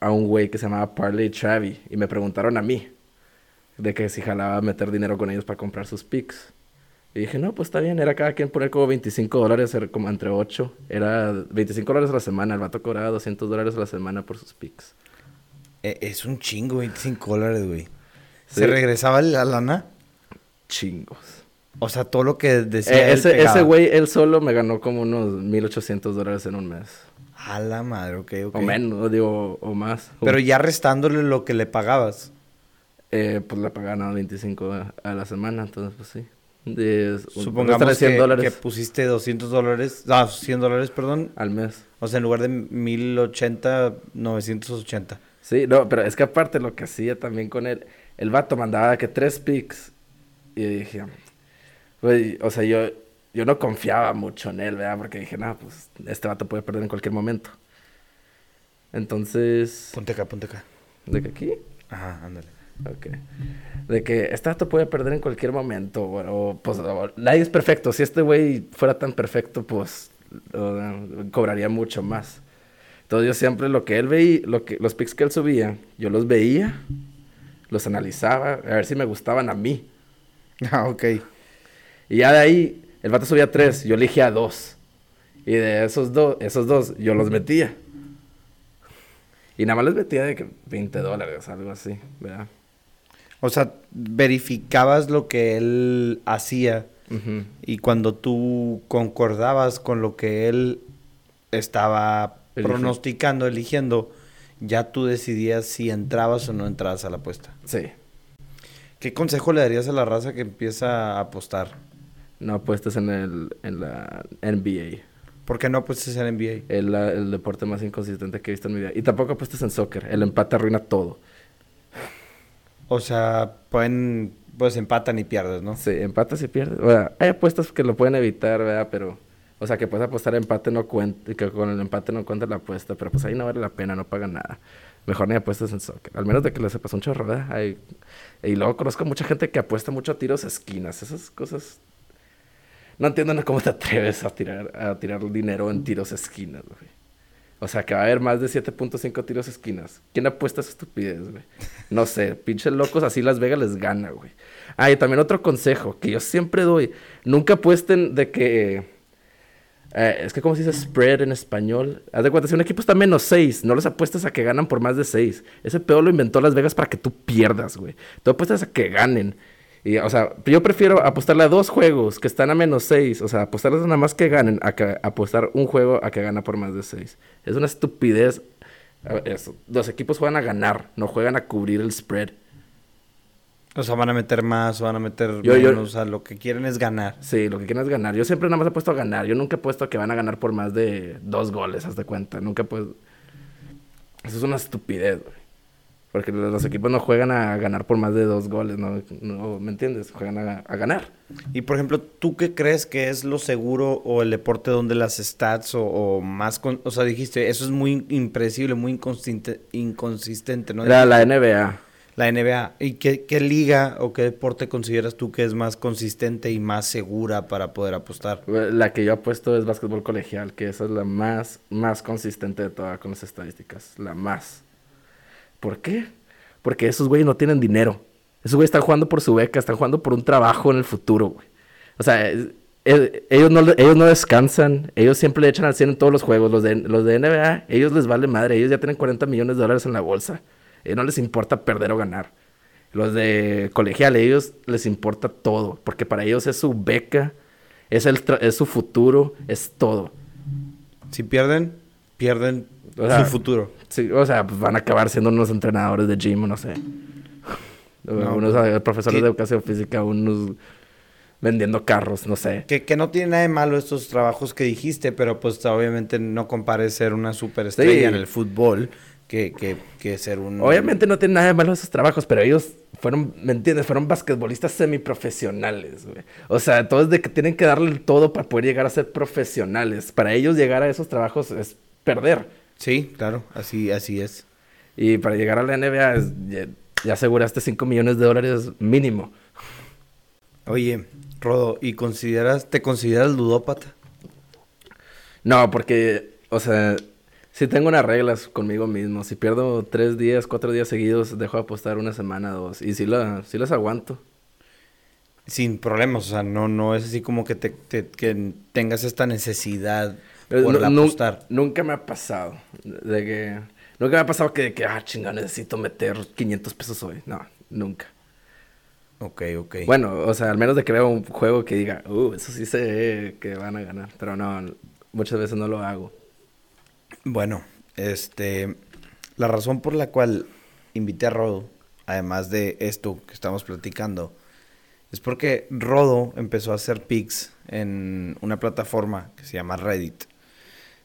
a un güey que se llamaba Parley Travi y me preguntaron a mí de que si jalaba meter dinero con ellos para comprar sus picks. Y dije, no, pues está bien, era cada quien poner como 25 dólares, era como entre 8. Era 25 dólares a la semana, el vato cobraba 200 dólares a la semana por sus picks. Eh, es un chingo, 25 dólares, güey. Sí. ¿Se regresaba la lana? Chingos. O sea, todo lo que decía Eh, él ese, pegaba. ese güey, él solo me ganó como unos 1800 dólares en un mes. A la madre, ok, ok. O menos, digo, o más. Pero ya restándole lo que le pagabas. Eh, pues le pagaban a 25 a, a la semana, entonces pues sí. De, Supongamos réstale 100 que, pusiste 200 dólares, ah, 100 dólares, perdón. al mes. O sea, en lugar de 1080, 980. Sí, no, pero es que aparte lo que hacía también con él, el vato mandaba que tres picks. Y yo dije, güey, o sea, yo, yo no confiaba mucho en él, ¿verdad? Porque dije, no, pues este vato puede perder en cualquier momento. Entonces, Ponte acá, ponte acá. ¿de que aquí? Ajá, ándale. Ok. De que este vato puede perder en cualquier momento, o, pues o- nadie es perfecto. Si este güey fuera tan perfecto, pues o, cobraría mucho más. Entonces yo siempre lo que él veía, lo que, los pics que él subía, yo los veía, los analizaba, a ver si me gustaban a mí. Ah, ok. Y ya de ahí, el vato subía tres, yo elegía dos. Y de esos dos, esos dos, yo los metía. Y nada más les metía de que 20 dólares, algo así, ¿verdad? O sea, verificabas lo que él hacía y cuando tú concordabas con lo que él estaba pronosticando, eligiendo, ya tú decidías si entrabas o no entrabas a la apuesta. Sí. ¿Qué consejo le darías a la raza que empieza a apostar? No apuestas en, el, en la NBA. ¿Por qué no apuestas en NBA? Es la- el deporte más inconsistente que he visto en mi vida. Y tampoco apuestas en soccer. El empate arruina todo. O sea, pueden, pues empatan y pierdes, ¿no? Sí, empatas y pierdes. O sea, hay apuestas que lo pueden evitar, ¿verdad? Pero, o sea, que puedes apostar a empate no cuenta, que con el empate no cuenta la apuesta. Pero pues ahí no vale la pena, no pagan nada. Mejor ni apuestas en soccer. Al menos de que le sepas un chorro, ¿verdad? Hay- Y luego conozco mucha gente que apuesta mucho a tiros a esquinas. Esas cosas... No entiendo cómo te atreves a tirar, a tirar dinero en tiros esquinas, güey. O sea, que va a haber más de 7.5 tiros esquinas. ¿Quién apuesta esa estupidez, güey? No sé, pinches locos, así Las Vegas les gana, güey. Ah, y también otro consejo que yo siempre doy. Nunca apuesten de que... eh, es que, ¿cómo se dice spread en español? Haz de cuenta, si un equipo está menos 6, no les apuestas a que ganan por más de 6. Ese pedo lo inventó Las Vegas para que tú pierdas, güey. Tú apuestas a que ganen. Y, o sea, yo prefiero apostarle a dos juegos que están a menos 6. O sea, apostarles nada más que ganen a que apostar un juego a que gana por más de 6. Es una estupidez. Eso. Los equipos juegan a ganar, no juegan a cubrir el spread. O sea, van a meter más, van a meter Yo- yo- menos. O sea, lo que quieren es ganar. Sí, lo que quieren es ganar. Yo siempre nada más he puesto a ganar. Yo nunca he puesto a que van a ganar por más de dos goles, haz de cuenta. Nunca pues. Eso es una estupidez, güey. Porque los equipos no juegan a ganar por más de dos goles, ¿no? no ¿Me entiendes? Juegan a, a ganar. Y por ejemplo, ¿tú qué crees que es lo seguro o el deporte donde las stats o, o más... con- o sea, dijiste, eso es muy impredecible, muy inconsistente, inconsistente ¿no? Era la NBA. La NBA. ¿Y qué, qué liga o qué deporte consideras tú que es más consistente y más segura para poder apostar? La que yo apuesto es básquetbol colegial, que esa es la más, más consistente de todas con las estadísticas. La más. ¿Por qué? Porque esos güeyes no tienen dinero. Esos güeyes están jugando por su beca, están jugando por un trabajo en el futuro, güey. O sea, ellos, no, ellos no descansan. Ellos siempre le echan al 100 en todos los juegos. Los de, los de NBA, ellos les vale madre. Ellos ya tienen 40 millones de dólares en la bolsa. A ellos no les importa perder o ganar. Los de colegial, a ellos les importa todo. Porque para ellos es su beca, es, el es su futuro, es todo. Si pierden, pierden O sea, su futuro. Sí, o sea, pues van a acabar siendo unos entrenadores de gym no sé. No, unos pues, eh, profesores de educación física, unos vendiendo carros, no sé. Que, que no tiene nada de malo estos trabajos que dijiste, pero pues obviamente no compares ser una superestrella Sí. en el fútbol que, que, que ser un... Obviamente no tiene nada de malo esos trabajos, pero ellos fueron, ¿me entiendes? Fueron basquetbolistas semiprofesionales, güey. O sea, todos de que tienen que darle el todo para poder llegar a ser profesionales. Para ellos llegar a esos trabajos es perder. Sí, claro, así, así es. Y para llegar a la NBA es- ya, ya aseguraste 5 millones de dólares mínimo. Oye, Rodo, ¿y consideras, te consideras ludópata? No, porque, o sea, Sí, tengo unas reglas conmigo mismo. Si pierdo tres días, cuatro días seguidos, dejo de apostar una semana, dos. Y sí, la, sí las aguanto. Sin problemas, o sea, no, no es así como que, te, te- que tengas esta necesidad por nu- apostar. nunca me ha pasado. De que. Nunca me ha pasado que, que ah, chinga, necesito meter 500 pesos hoy. No, nunca. Ok, ok. Bueno, o sea, al menos de que vea un juego que diga, uh, eso sí sé que van a ganar. Pero no, muchas veces no lo hago. Bueno, este, la razón por la cual invité a Rodo, además de esto que estamos platicando, es porque Rodo empezó a hacer pics en una plataforma que se llama Reddit.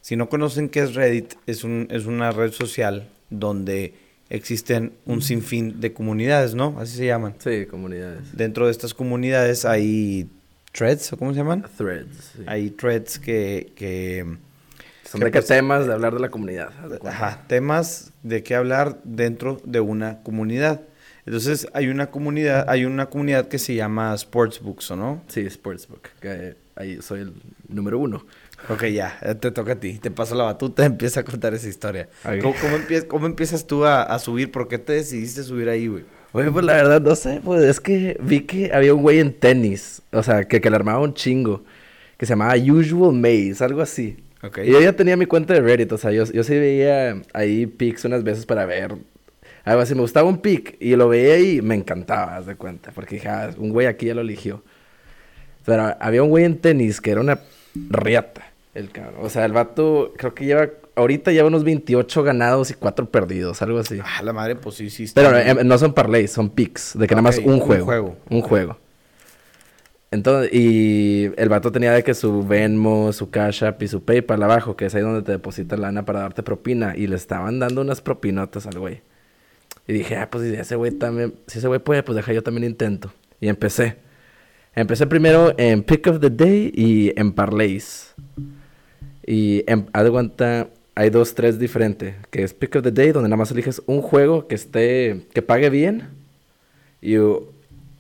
Si no conocen qué es Reddit, es, un, es una red social donde existen un sinfín de comunidades, ¿no? Así se llaman. Sí, comunidades. Dentro de estas comunidades hay threads, ¿o cómo se llaman? Threads. sí. Hay threads que... que Son que de qué pues- temas de hablar de la comunidad. de. Ajá, temas de qué hablar dentro de una comunidad. Entonces, hay una comunidad, hay una comunidad que se llama Sportsbooks, ¿o no? Sí, Sportsbook. Que ahí soy el número uno. Ok, ya, eh, te toca a ti. Te paso la batuta, empieza a contar esa historia. ¿Cómo, cómo empie- cómo empiezas tú a, a subir? ¿Por qué te decidiste subir ahí, güey? Oye, pues la verdad no sé, pues es que vi que había un güey en tenis, o sea, que, que le armaba un chingo, que se llamaba Usual Maze, algo así. Y yo ya tenía mi cuenta de Reddit, o sea, yo, yo sí veía ahí pics unas veces para ver. Algo así, me gustaba un pic y lo veía y me encantaba, haz de cuenta, porque dije, ah, un güey aquí ya lo eligió. Pero había un güey en tenis que era una riata, el cabrón. O sea, el vato creo que lleva, ahorita lleva unos 28 ganados y 4 perdidos, algo así. Ah, la madre, pues sí, sí. está Pero em, no son parlays, son picks, de que nada más un un juego. juego. Un juego. Entonces, y el vato tenía de que su Venmo, su Cash App y su PayPal abajo, que es ahí donde te deposita lana para darte propina. Y le estaban dando unas propinotas al güey. Y dije, ah, pues si ese güey también, si ese güey puede, pues deja yo también intento. Y empecé. Empecé primero en Pick of the Day y en Parlays. Y en, haz de cuenta, hay dos, tres diferentes. Que es Pick of the Day, donde nada más eliges un juego que esté, que pague bien. Y, o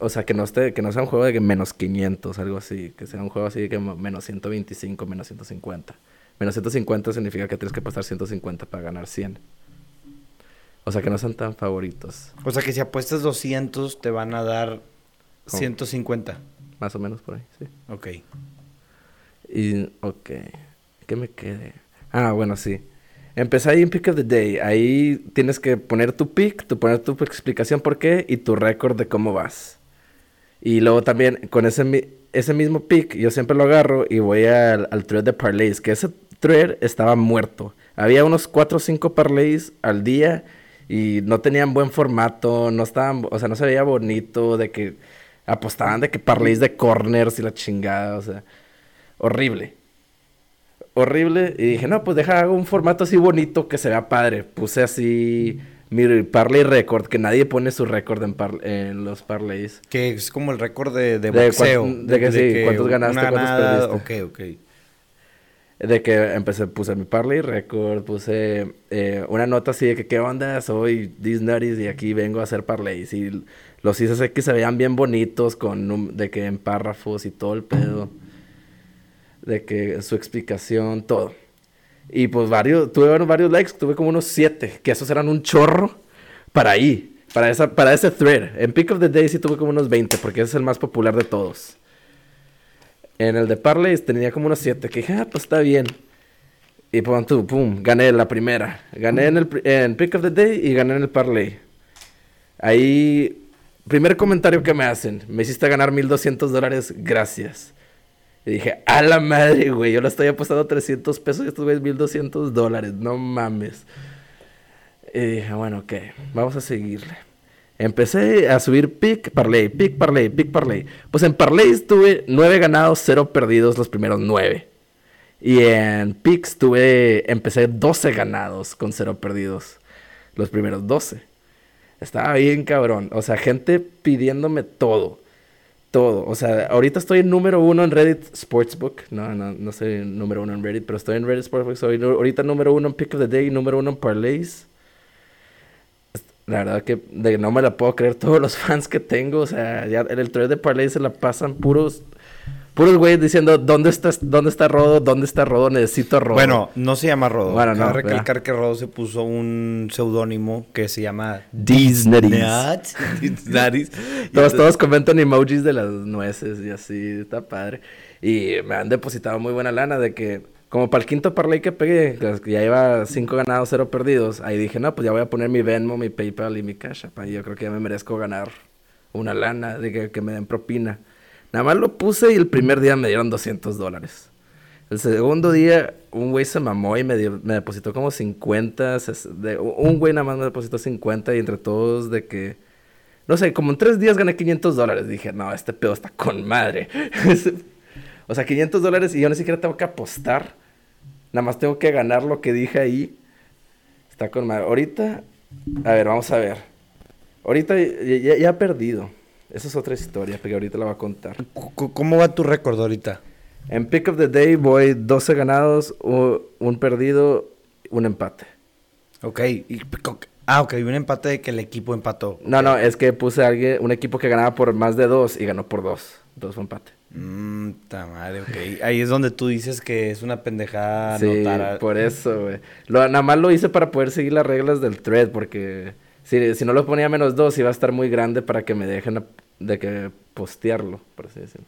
sea, que no esté, que no sea un juego de que menos 500, algo así. Que sea un juego así de que menos 125, menos 150. Menos 150 significa que tienes que pasar 150 para ganar 100. O sea, que no son tan favoritos. O sea, que si apuestas 200, te van a dar ¿Cómo? 150. Más o menos por ahí, sí. Ok. Y, ok. ¿Qué me quede? Ah, bueno, sí. Empecé ahí en Pick of the Day. Ahí tienes que poner tu pick, tu poner tu explicación por qué y tu récord de cómo vas. Y luego también con ese, ese mismo pick, yo siempre lo agarro y voy al, al thread de parlays, que ese thread estaba muerto. Había unos 4 o 5 parlays al día y no tenían buen formato, no estaban, o sea, no se veía bonito, de que apostaban de que parlays de corners y la chingada, o sea, horrible. Horrible. Y dije, no, pues deja hago un formato así bonito que se vea padre. Puse así mi parlay record, que nadie pone su récord en, par- en los parlays. Que es como el récord de, de De boxeo. de que sí, cuántos ganaste, cuántos ganada- perdiste. Ok, ok. De que empecé, puse mi parlay record, puse eh, una nota así de que qué onda, soy Disney's y aquí vengo a hacer parlays. Y los hice así que se veían bien bonitos, con de que en párrafos y todo el pedo. De que su explicación, todo. Y pues varios, tuve varios likes, tuve como unos siete, que esos eran un chorro para ahí, para, esa, para ese thread. En Pick of the Day sí tuve como unos 20, porque ese es el más popular de todos. En el de Parlays tenía como unos 7, que dije, ah, pues está bien. Y pum, tú, pum, gané la primera. Gané en el en Pick of the Day y gané en el Parlay. Ahí, primer comentario que me hacen, me hiciste ganar 1200 dólares, gracias. Y dije, a la madre, güey, yo le estoy apostando 300 pesos y estos güeyes 1200 dólares, no mames. Y dije, bueno, ok, vamos a seguirle. Empecé a subir pick, parlay, pick, parlay, pick, parlay. Pues en parlays tuve 9 ganados, 0 perdidos los primeros 9. Y en picks tuve, empecé 12 ganados con 0 perdidos los primeros 12. Estaba bien cabrón. O sea, gente pidiéndome todo. Todo. O sea, ahorita estoy en número uno en Reddit Sportsbook. No, no, no soy número uno en Reddit, pero estoy en Reddit Sportsbook. Soy ahorita número uno en Pick of the Day, número uno en Parlays. La verdad que de, no me la puedo creer todos los fans que tengo. O sea, ya en el thread de Parlays se la pasan puros, Puros güeyes diciendo, ¿dónde está, ¿dónde está Rodo? ¿Dónde está Rodo? Necesito a Rodo. Bueno, no se llama Rodo. Bueno, Cabe no, recalcar que Rodo se puso un seudónimo que se llama Disney. Todos, todos comentan emojis de las nueces y así, está padre. Y me han depositado muy buena lana de que, como para el quinto parlay que pegué, que ya iba cinco ganados, cero perdidos, ahí dije, no, pues ya voy a poner mi Venmo, mi PayPal y mi Cash App. Y yo creo que ya me merezco ganar una lana, de que, que me den propina. Nada más lo puse y el primer día me dieron 200 dólares. El segundo día, un güey se mamó y me, dio- me depositó como 50. ses- de- un güey nada más me depositó 50 y entre todos de que... No sé, como en tres días gané 500 dólares. Dije, no, este pedo está con madre. o sea, 500 dólares y yo ni siquiera tengo que apostar. Nada más tengo que ganar lo que dije ahí. Está con madre. Ahorita, a ver, vamos a ver. Ahorita ya, ya- he perdido. Esa es otra historia, porque ahorita la voy a contar. ¿Cómo va tu récord ahorita? En Pick of the Day voy 12 ganados, un perdido, un empate. Ok. y- ah, ok. Un empate de que el equipo empató. No, no, es que puse a alguien, un equipo que ganaba por más de dos y ganó por dos. Entonces fue empate. Mmm, ta madre, ok. Ahí es donde tú dices que es una pendejada sí, anotar a- por eso, güey. Nada más lo hice para poder seguir las reglas del thread, porque si, si no lo ponía menos dos, iba a estar muy grande para que me dejen de que postearlo, por así decirlo.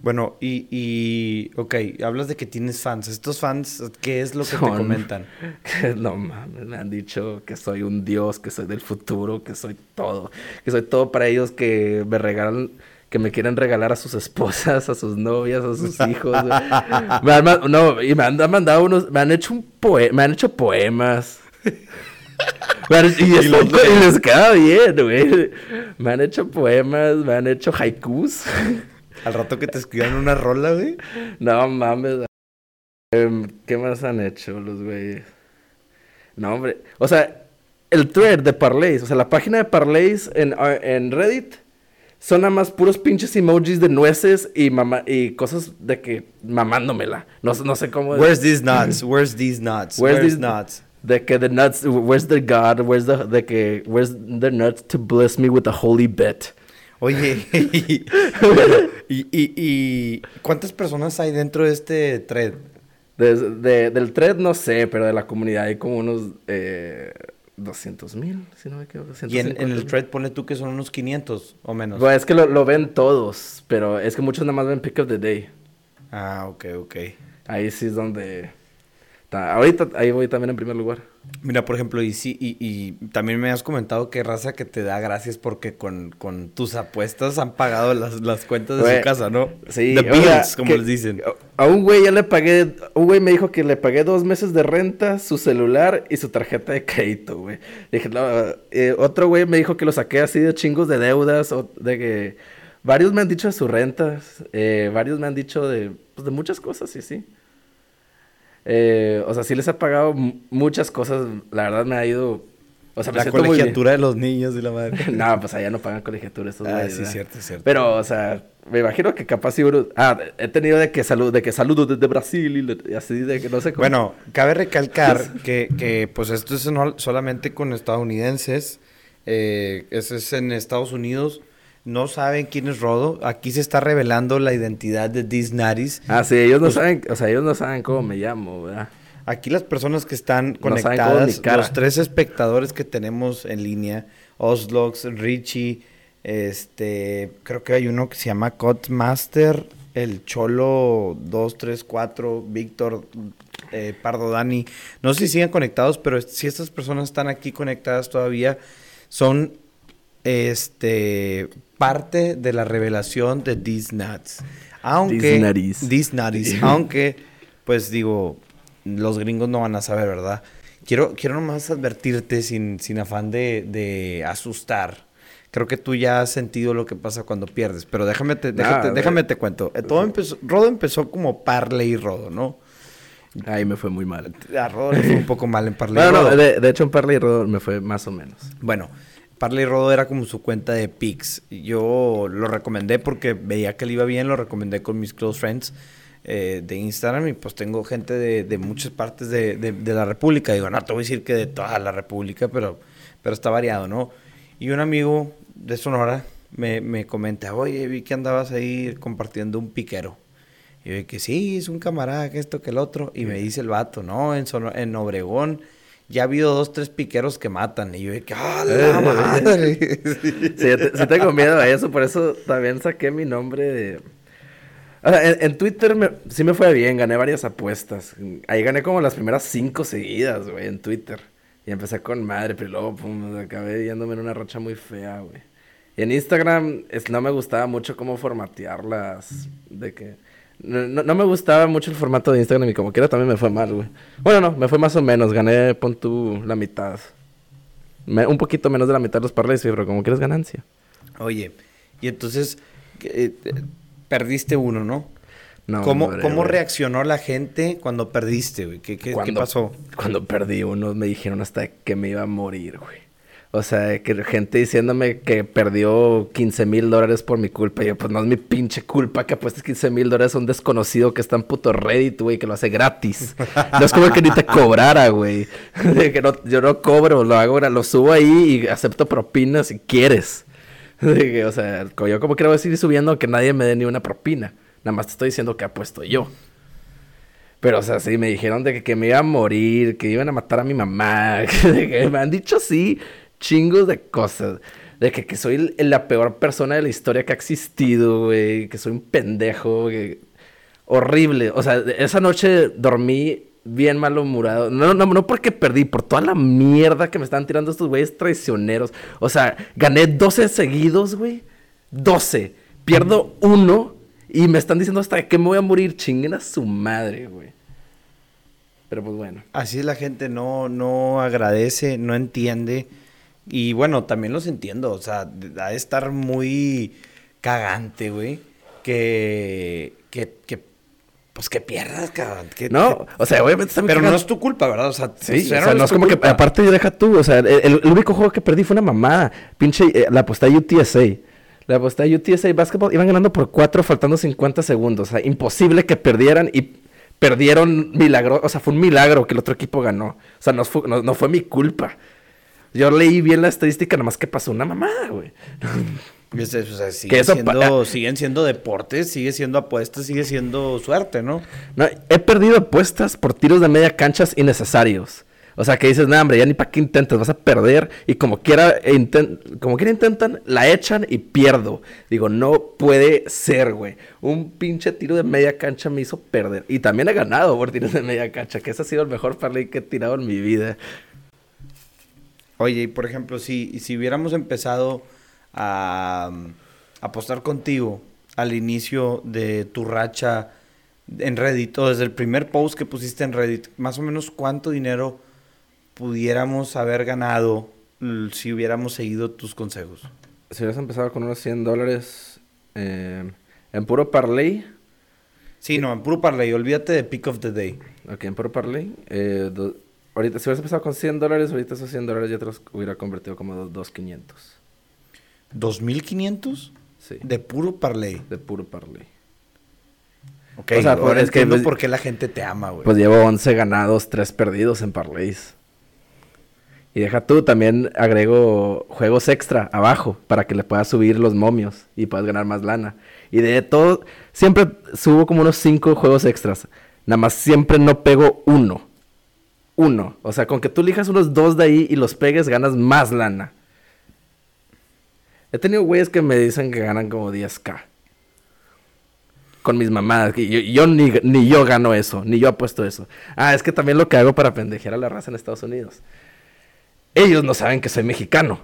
Bueno, y, y, ok, hablas de que tienes fans. Estos fans, ¿qué es lo que te comentan? Que no mames, me han dicho que soy un dios, que soy del futuro, que soy todo. Que soy todo para ellos que me regalan, que me quieren regalar a sus esposas, a sus novias, a sus hijos. me han, no, y me han, han mandado unos, me han hecho un poe- me han hecho poemas. Y, los y les queda bien, güey. Me han hecho poemas, me han hecho haikus. Al rato que te escriban una rola, güey. No mames. Em, ¿Qué más han hecho los güeyes? No, hombre. O sea, el thread de Parlays, o sea, la página de Parlays en, ah, en Reddit son nada más puros pinches emojis de nueces y, mama y cosas de que mamándomela. No, sé- no sé cómo. Where's these nuts? Where's these nuts? Where's Where's, these- nuts? De que the nuts, where's the God, where's the, de que, where's the nuts to bless me with a holy bet. Oye, y, y, y, y ¿cuántas personas hay dentro de este thread? De- de- del thread no sé, pero de la comunidad hay como unos eh, 200 mil, si no me equivoco. Y en, en el 150,000. thread pone tú que son unos 500 o menos. Bueno, es que lo, lo ven todos, pero es que muchos nada más ven Pick of the Day. Ah, ok, ok. Ahí sí es donde... ta- ahorita ahí voy también en primer lugar. Mira, por ejemplo, y sí, y, y también me has comentado que raza que te da gracias porque con, con tus apuestas han pagado las, las cuentas de Güey, su casa, ¿no? Sí, The sea, bills, como que- les dicen. A un güey ya le pagué, un güey me dijo que le pagué dos meses de renta, su celular y su tarjeta de crédito, güey. Dije, no, eh, otro güey me dijo que lo saqué así de chingos de deudas, o de que varios me han dicho de sus rentas, eh, varios me han dicho de, pues, de muchas cosas, sí, sí. Eh, o sea, sí les he pagado mu- muchas cosas, la verdad me ha ido, o sea, me la colegiatura de los niños y la madre. no, pues allá no pagan colegiatura estos ah, sí, ¿verdad? cierto, cierto. Pero, o sea, me imagino que capaz sí, Ah, he tenido de que salud, de que saludo desde Brasil y así de que no sé cómo. Bueno, cabe recalcar que, que, pues esto es no- solamente con estadounidenses. Eh, eso es en Estados Unidos. No saben quién es Rodo. Aquí se está revelando la identidad de Disnaris. Ah, sí, ellos no Pues- saben, o sea, ellos no saben cómo me llamo, ¿verdad? Aquí las personas que están conectadas, los tres espectadores que tenemos en línea, Oslox, Richie, este, creo que hay uno que se llama Codmaster, el Cholo 234, Víctor, eh, Pardo Dani. No sé si siguen conectados, pero si estas personas están aquí conectadas todavía, son este parte de la revelación de These Nuts. Aunque Disnaris. Disnaris, aunque pues digo, los gringos no van a saber, ¿verdad? Quiero, quiero nomás advertirte sin, sin afán de, de asustar. Creo que tú ya has sentido lo que pasa cuando pierdes, pero déjame te, déjate- Nah, déjame te cuento. Eh, Todo empezó, Rodo empezó como Parley y Rodo, ¿no? Ahí me fue muy mal. A Rodo le fue un poco mal en Parley y Bueno, no, Rodo. de, de hecho en Parley y Rodo me fue más o menos. Bueno, Parley Rodo era como su cuenta de pics. Yo lo recomendé porque veía que le iba bien, lo recomendé con mis close friends eh, de Instagram y pues tengo gente de, de muchas partes de, de- de la República. Digo, no te voy a decir que de toda la República, pero, pero está variado, ¿no? Y un amigo de Sonora, me, me comenta, oye, vi que andabas ahí compartiendo un piquero. Y yo que sí, es un camarada, que esto, que el otro. Y me dice el vato, no, en, Sono- en Obregón ya ha habido dos, tres piqueros que matan. Y yo que, ¡ah, la madre! Sí, te- sí tengo miedo a eso, por eso también saqué mi nombre de... O sea, en, en Twitter me- sí me fue bien, gané varias apuestas. Ahí gané como las primeras cinco seguidas, güey, en Twitter. Y empecé con madre, pero luego, pum, acabé yéndome en una racha muy fea, güey. Y en Instagram es- no me gustaba mucho cómo formatearlas, de que... No, no- no me gustaba mucho el formato de Instagram y como quiera también me fue mal, güey. Bueno, no, me fue más o menos, gané, pon tú, la mitad. Me- un poquito menos de la mitad de los parlays, pero como quieres ganancia. Oye, y entonces eh, perdiste uno, ¿no? No, ¿Cómo, ¿Cómo reaccionó la gente cuando perdiste, güey? ¿Qué, qué, qué Cuando- pasó? Cuando perdí uno, me dijeron hasta que me iba a morir, güey. O sea, que gente diciéndome que perdió 15 mil dólares por mi culpa. Y yo, pues no es mi pinche culpa que apuestes 15 mil dólares a un desconocido que está en puto Reddit, güey, que lo hace gratis. No es como que ni te cobrara, güey. Que no- yo no cobro, lo hago, lo subo ahí y acepto propinas si quieres. O sea, yo como quiero seguir subiendo que nadie me dé ni una propina. Nada más te estoy diciendo que apuesto yo. Pero, o sea, sí, me dijeron de que, me iba a morir, que iban a matar a mi mamá, que, que me han dicho así chingos de cosas. De que, que soy la peor persona de la historia que ha existido, güey, que soy un pendejo, horrible. O sea, esa noche dormí bien malhumorado. No, no, no porque perdí, por toda la mierda que me estaban tirando estos güeyes traicioneros. O sea, gané 12 seguidos, güey. 12. Pierdo uno y me están diciendo hasta que me voy a morir. Chinguen a su madre, güey. Pero pues bueno. Así es la gente, no, no agradece, no entiende. Y bueno, también los entiendo, o sea, ha de estar muy cagante, güey. Que, que, que, pues que pierdas, cabrón. que- No, que- o sea, obviamente muy pero no es tu culpa, ¿verdad? O sea, Sí, o cero sea, no es como que, aparte yo deja tú, o sea, el, único juego que perdí fue una mamada. Pinche, eh, la aposté a UTSA. La aposté a UTSA Basketball, iban ganando por 4 faltando 50 segundos. O sea, imposible que perdieran y perdieron milagro, o sea, fue un milagro que el otro equipo ganó. O sea, no fue, no, no fue mi culpa. Yo leí bien la estadística, nomás que pasó una mamada, güey. Es- es- o sea, siguen, eso pa- siendo, siguen siendo deportes, sigue siendo apuestas, sigue siendo suerte, ¿no? No, he perdido apuestas por tiros de media canchas innecesarios. O sea, que dices, no, hombre, ya ni para qué intentas, vas a perder. Y como quiera, como quiera intentan, la echan y pierdo. Digo, no puede ser, güey. Un pinche tiro de media cancha me hizo perder. Y también he ganado por tiros de media cancha, que ese ha sido el mejor parlay que he tirado en mi vida. Oye, y por ejemplo, si, si hubiéramos empezado a um, apostar contigo al inicio de tu racha en Reddit, o desde el primer post que pusiste en Reddit, más o menos cuánto dinero pudiéramos haber ganado si hubiéramos seguido tus consejos. Si hubieras empezado con unos 100 dólares eh, en puro parlay, Sí, no, en puro parlay, olvídate de Pick of the Day. Ok, en Pro Parley. eh, ahorita, si hubieras empezado con 100 dólares, ahorita esos 100 dólares ya te los hubiera convertido como dos- 2,500. ¿2.500? Sí, De puro parlay. de puro Parley. Ok, O sea, ahora pues, es que, pues, por qué la gente te ama, güey. Pues llevo 11 ganados, 3 perdidos en Parleys. Y deja tú, también agrego juegos extra abajo para que le puedas subir los momios y puedas ganar más lana. Y de todo, siempre subo como unos 5 juegos extras. Nada más siempre no pego uno. Uno. O sea, con que tú elijas unos dos de ahí y los pegues, ganas más lana. He tenido güeyes que me dicen que ganan como 10k. Con mis mamadas. Yo, yo ni, ni yo gano eso, ni yo apuesto eso. Ah, es que también lo que hago para pendejear a la raza en Estados Unidos. Ellos no saben que soy mexicano.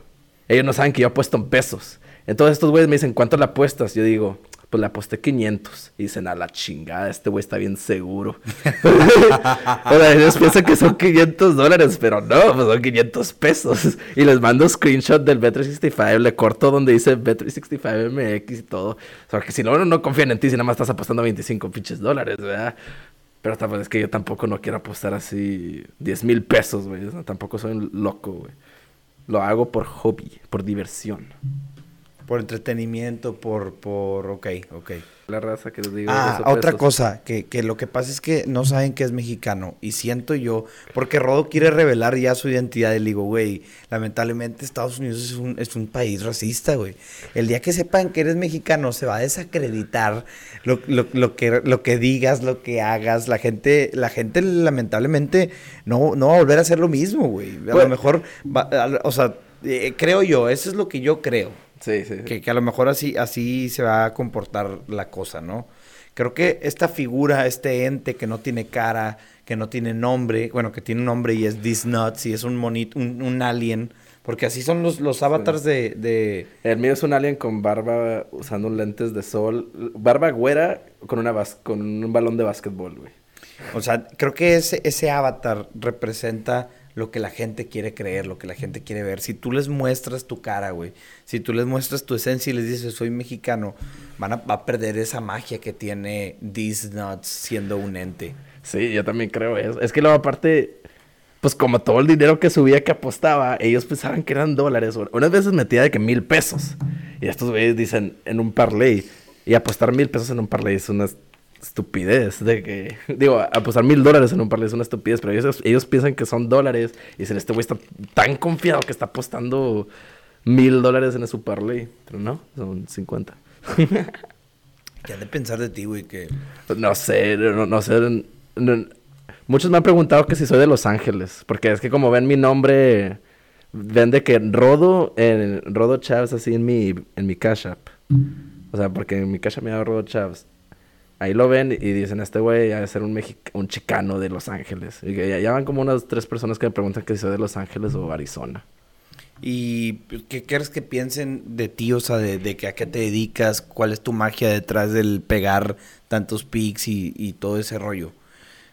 Ellos no saben que yo apuesto en pesos. Entonces estos güeyes me dicen, ¿cuánto le apuestas? Yo digo, pues le aposté 500. Y dicen, a la chingada, este güey está bien seguro. sea, ellos piensan que son 500 dólares, pero no, pues son 500 pesos. Y les mando screenshot del Bet365, le corto donde dice Bet365MX y todo. O sea, que si no, no confían en ti si nada más estás apostando 25 pinches dólares, ¿verdad? Pero tampoco es que yo tampoco no quiero apostar así 10 mil pesos, güey. Tampoco soy un loco, güey. Lo hago por hobby, por diversión. Por entretenimiento, por, por, ok, ok. La raza que les digo. Ah, otra pesos. cosa, que, que lo que pasa es que no saben que es mexicano. Y siento yo, porque Rodo quiere revelar ya su identidad. Y le digo, güey, lamentablemente Estados Unidos es un, es un país racista, güey. El día que sepan que eres mexicano, se va a desacreditar lo, lo- lo que, lo que digas, lo que hagas. La gente, la gente lamentablemente no, no va a volver a hacer lo mismo, güey. A lo mejor, va- a- o sea, eh, creo yo, eso es lo que yo creo. Sí, sí. Que, que a lo mejor así, así se va a comportar la cosa, ¿no? Creo que esta figura, este ente que no tiene cara, que no tiene nombre, bueno, que tiene un nombre y es This Nuts y es un monito, un, un alien, porque así son los, los avatars de, de... El mío es un alien con barba usando lentes de sol. Barba güera con, una bas- con un balón de básquetbol, güey. O sea, creo que ese, ese avatar representa lo que la gente quiere creer, lo que la gente quiere ver. Si tú les muestras tu cara, güey, si tú les muestras tu esencia y les dices soy mexicano, van a, va a perder esa magia que tiene These Nuts siendo un ente. Sí, yo también creo eso. Es que luego aparte, pues como todo el dinero que subía que apostaba, ellos pensaban que eran dólares. Unas veces metía de que mil pesos. Y estos güeyes dicen en un parlay. Y apostar mil pesos en un parlay es una estupidez. De que, digo, apostar mil dólares en un parlay es una estupidez. Pero ellos, ellos piensan que son dólares. Y dicen, este güey está tan confiado que está apostando mil dólares en su parlay. Pero no, son 50. ¿Qué han de pensar de ti, güey? Que... No sé, no, no sé. no- muchos me han preguntado que si soy de Los Ángeles. Porque es que como ven mi nombre, ven de que Rodo, en Rodo Chávez así en mi, en mi Cash App. O sea, porque en mi Cash App me llama Rodo Chávez. Ahí lo ven y dicen, este güey ha de ser un, un chicano de Los Ángeles. Y ya, ya van como unas tres personas que me preguntan que si soy de Los Ángeles o Arizona. ¿Y pues, qué quieres que piensen de ti? O sea, de, de que a qué te dedicas, cuál es tu magia detrás del pegar tantos pics y, y todo ese rollo.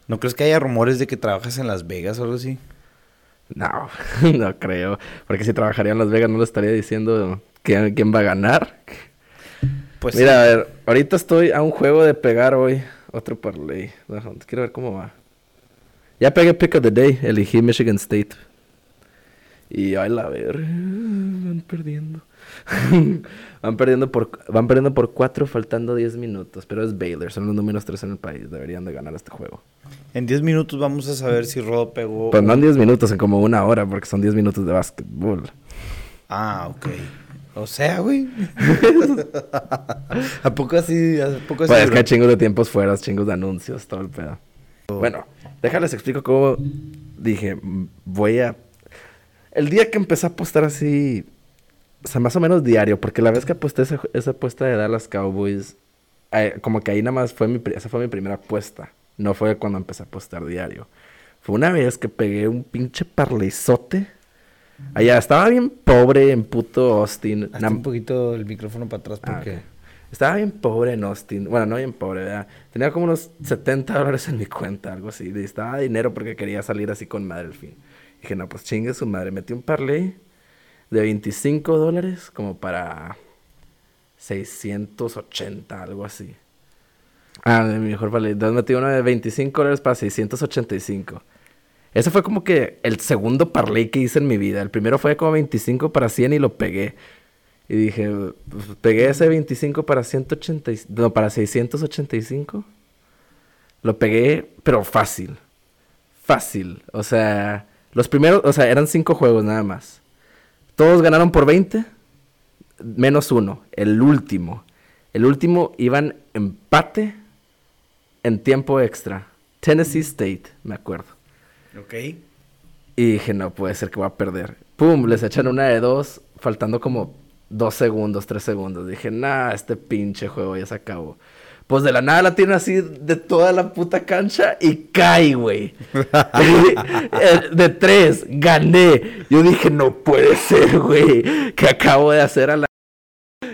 ¿No crees que haya rumores de que trabajas en Las Vegas o algo así? No, no creo. Porque si trabajaría en Las Vegas no le estaría diciendo quién, quién va a ganar. Pues Mira, a ver, ahorita estoy a un juego de pegar hoy otro parlay. Quiero ver cómo va. Ya pegué pick of the day, elegí Michigan State. Y ay la ver, van perdiendo. van perdiendo por van perdiendo por 4 faltando 10 minutos, pero es Baylor, son los números 3 en el país, deberían de ganar este juego. en 10 minutos vamos a saber si Rodo pegó. Pues no en un- 10 minutos, en como una hora, porque son 10 minutos de básquetbol. Ah, ok. O sea, güey. ¿A poco así? ¿A poco así? Pues es que hay chingos de tiempos fuera, chingos de anuncios, todo el pedo. Bueno, déjales explico cómo dije, voy a... El día que empecé a apostar así, o sea, más o menos diario, porque la vez que aposté esa, esa apuesta de Dallas Cowboys, eh, como que ahí nada más fue mi, esa fue mi primera apuesta. No fue cuando empecé a apostar diario. Fue una vez que pegué un pinche parleizote. Allá estaba bien pobre en puto Austin. Un poquito el micrófono para atrás Ah, porque... Estaba bien pobre en Austin. Bueno, no bien pobre, ¿verdad? Tenía como unos 70 dólares en mi cuenta, algo así. Necesitaba dinero porque quería salir así con madre al fin. Dije, no, pues chingue su madre. Metí un parlay de 25 dólares como para 680, algo así. Ah, mi mejor parlay. Entonces metí uno de 25 dólares para 685. Ese fue como que el segundo parlay que hice en mi vida. El primero fue como 25 para 100 y lo pegué. Y dije, pues, pegué ese 25 para 180, y- no, para 685. Lo pegué, pero fácil. Fácil. O sea, los primeros, o sea, eran cinco juegos nada más. Todos ganaron por 20, menos uno. El último. El último iban empate en tiempo extra. Tennessee State, me acuerdo. Ok. Y dije, no puede ser que voy a perder. Pum, les echan una de dos, faltando como dos segundos, tres segundos. Dije, nah, este pinche juego ya se acabó. Pues de la nada la tiene así de toda la puta cancha y cae, güey. Eh, de tres, gané. Yo dije, no puede ser, güey. Que acabo de hacer a la...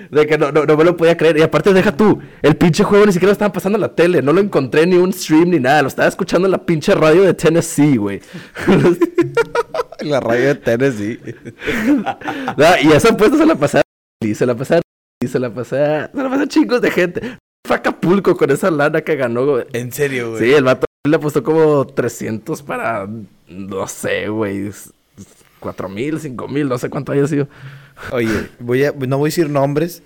De que no, no, no me lo podía creer. Y aparte, deja tú, el pinche juego ni siquiera lo estaban pasando en la tele. No lo encontré ni un stream ni nada. Lo estaba escuchando en la pinche radio de Tennessee, güey. La radio de Tennessee. No, y esa apuesta se la pasé. Y se la pasé a... Y se la pasé a... Se la pasé a chingos de gente. Fue a Acapulco con esa lana que ganó, güey. En serio, güey. Sí, el vato le apostó como 300 para... No sé, güey. 4 mil, 5 mil, no sé cuánto haya sido. Oye, voy a, no voy a decir nombres,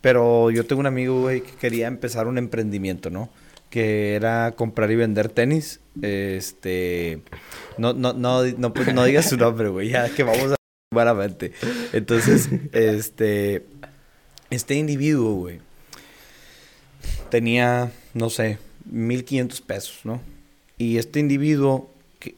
Pero yo tengo un amigo, güey, que quería empezar un emprendimiento, ¿no? Que era comprar y vender tenis. Este. No, no, no, no, pues, no digas su nombre, güey. Ya que vamos a buenamente. Entonces, este. Este individuo, güey. Tenía, no sé, 1500 pesos, ¿no? Y este individuo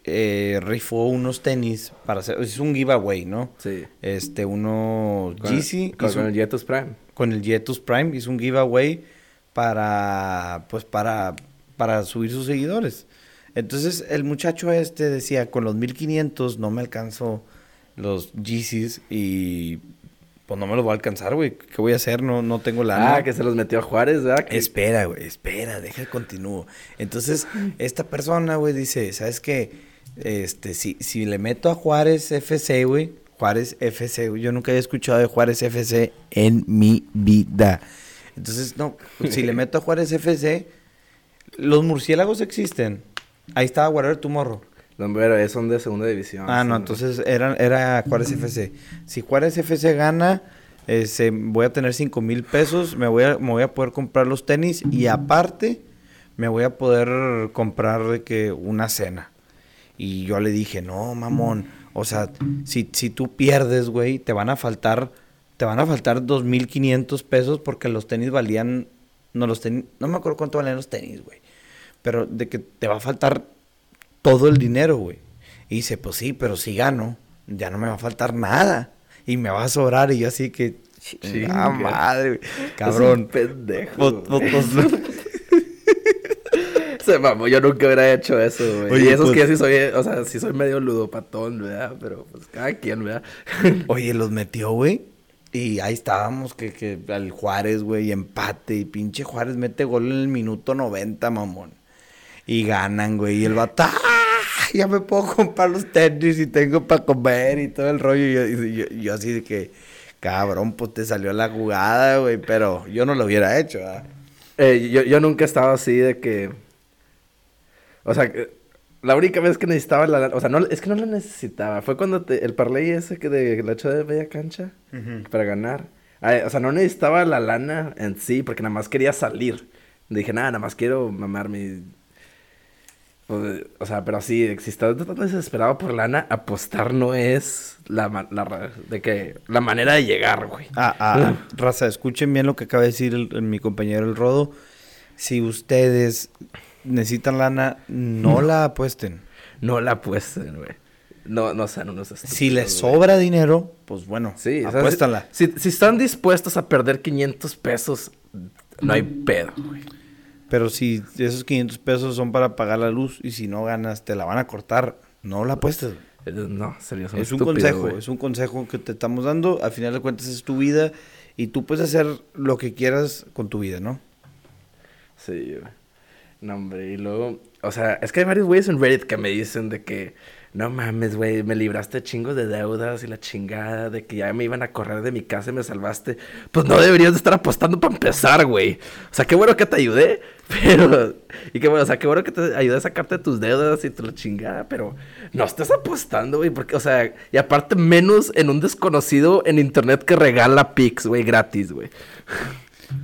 eh, rifó unos tenis para hacer. Es un giveaway, ¿no? Sí. Este, uno Yeezy. Con, hizo- el Yetus Prime. con el Jetus Prime hizo un giveaway para pues para para subir sus seguidores. Entonces el muchacho este decía, con los 1500 no me alcanzo los Yeezys y pues no me los voy a alcanzar, güey. ¿Qué voy a hacer? No no tengo la Ah, que se los metió a Juárez, ¿verdad? Que- Espera, güey, espera, deja que continúo. Entonces, esta persona, güey, dice, ¿sabes qué? Este, si, si le meto a Juárez FC, güey, Juárez FC, güey, yo nunca había escuchado de Juárez FC en mi vida. Entonces, no, si le meto a Juárez FC, los murciélagos existen. Ahí estaba Whatever Tomorrow. No, pero son de segunda división. Ah, no, entonces era, era Juárez FC. Si Juárez FC gana, ese, voy a tener 5 mil pesos, me voy, a, me voy a poder comprar los tenis y aparte me voy a poder comprar de que una cena. Y yo le dije, no, mamón, o sea, si, si tú pierdes, güey, te van a faltar, te van a faltar 2.500 pesos porque los tenis valían, no los tenis, no me acuerdo cuánto valían los tenis, güey. Pero de que te va a faltar todo el dinero, güey. Y dice, pues sí, pero si gano, ya no me va a faltar nada. Y me va a sobrar. Y yo así que, ah, madre, güey. Es un Cabrón. pendejo. Se mamó, yo nunca hubiera hecho eso, güey. Oye, y eso es que pues- yo sí soy, o sea, sí soy medio ludopatón, ¿verdad? Pero pues cada quien, ¿verdad? Oye, los metió, güey. Y ahí estábamos, que, que al Juárez, güey, empate. Y pinche Juárez mete gol en el minuto 90, mamón. Y ganan, güey. Y el vato, ¡ah! Ya me puedo comprar los tenis y tengo para comer y todo el rollo. Y yo, y yo- yo así de que, cabrón, pues te salió la jugada, güey. Pero yo no lo hubiera hecho. Eh, yo, yo nunca he estado así de que... O sea, la única vez que necesitaba la... O sea, no, es que no la necesitaba. Fue cuando te- el parlay ese que de la echó de media cancha para ganar. Ay, o sea, no necesitaba la lana en sí porque nada más quería salir. Dije, nada, nada más quiero mamar mi... O sea, pero sí, si estás tan desesperado por lana, apostar no es la, la de que la manera de llegar, güey. Ah, ah, raza, escuchen bien lo que acaba de decir el- el- mi compañero el Rodo. Si ustedes necesitan lana, no la apuesten. No la apuesten, güey. No, no sean unos. Si les güey. sobra dinero, pues bueno, Sí, o sea, apuéstanla. Si, si están dispuestos a perder 500 pesos, no hay pedo, güey. Pero si esos 500 pesos son para pagar la luz y si no ganas te la van a cortar, no la apuestes. Eh, No, son Es un consejo, es un consejo que te estamos dando. Al final de cuentas es tu vida y tú puedes hacer lo que quieras con tu vida, ¿no? Sí, güey. No, hombre, y luego, o sea, es que hay varios güeyes en Reddit que me dicen de que, no mames, güey, me libraste chingos de deudas y la chingada, de que ya me iban a correr de mi casa y me salvaste. Pues no deberías de estar apostando para empezar, güey. O sea, qué bueno que te ayudé, pero, y qué bueno, o sea, qué bueno que te ayudé a sacarte tus deudas y tu la chingada, pero no estés apostando, güey, porque, o sea, y aparte menos en un desconocido en internet que regala pics, güey, gratis, güey.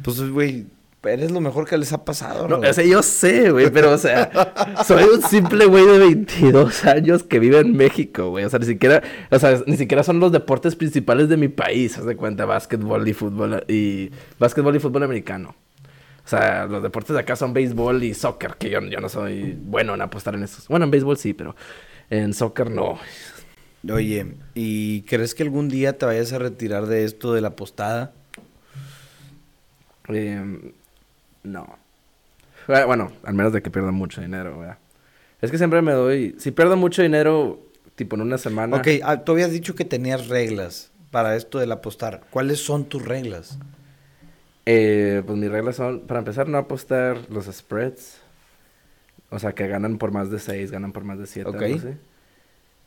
Pues, güey, eres lo mejor que les ha pasado. No, o sea, yo sé, güey, pero, o sea, soy un simple güey de 22 años que vive en México, güey. O sea, ni siquiera, o sea, ni siquiera son los deportes principales de mi país, haz de cuenta, básquetbol y fútbol, y básquetbol y fútbol americano. O sea, los deportes de acá son béisbol y soccer, que yo, yo no soy bueno en apostar en esos. Bueno, en béisbol sí, pero en soccer no. Oye, ¿y crees que algún día te vayas a retirar de esto de la postada? Eh, no. Bueno, al menos de que pierda mucho dinero, ¿verdad? Es que siempre me doy... Si pierdo mucho dinero, tipo en una semana... Ok, ah, tú habías dicho que tenías reglas para esto del apostar. ¿Cuáles son tus reglas? Eh, pues mis reglas son, para empezar, no apostar los spreads. O sea, que ganan por más de 6, ganan por más de 7. Ok.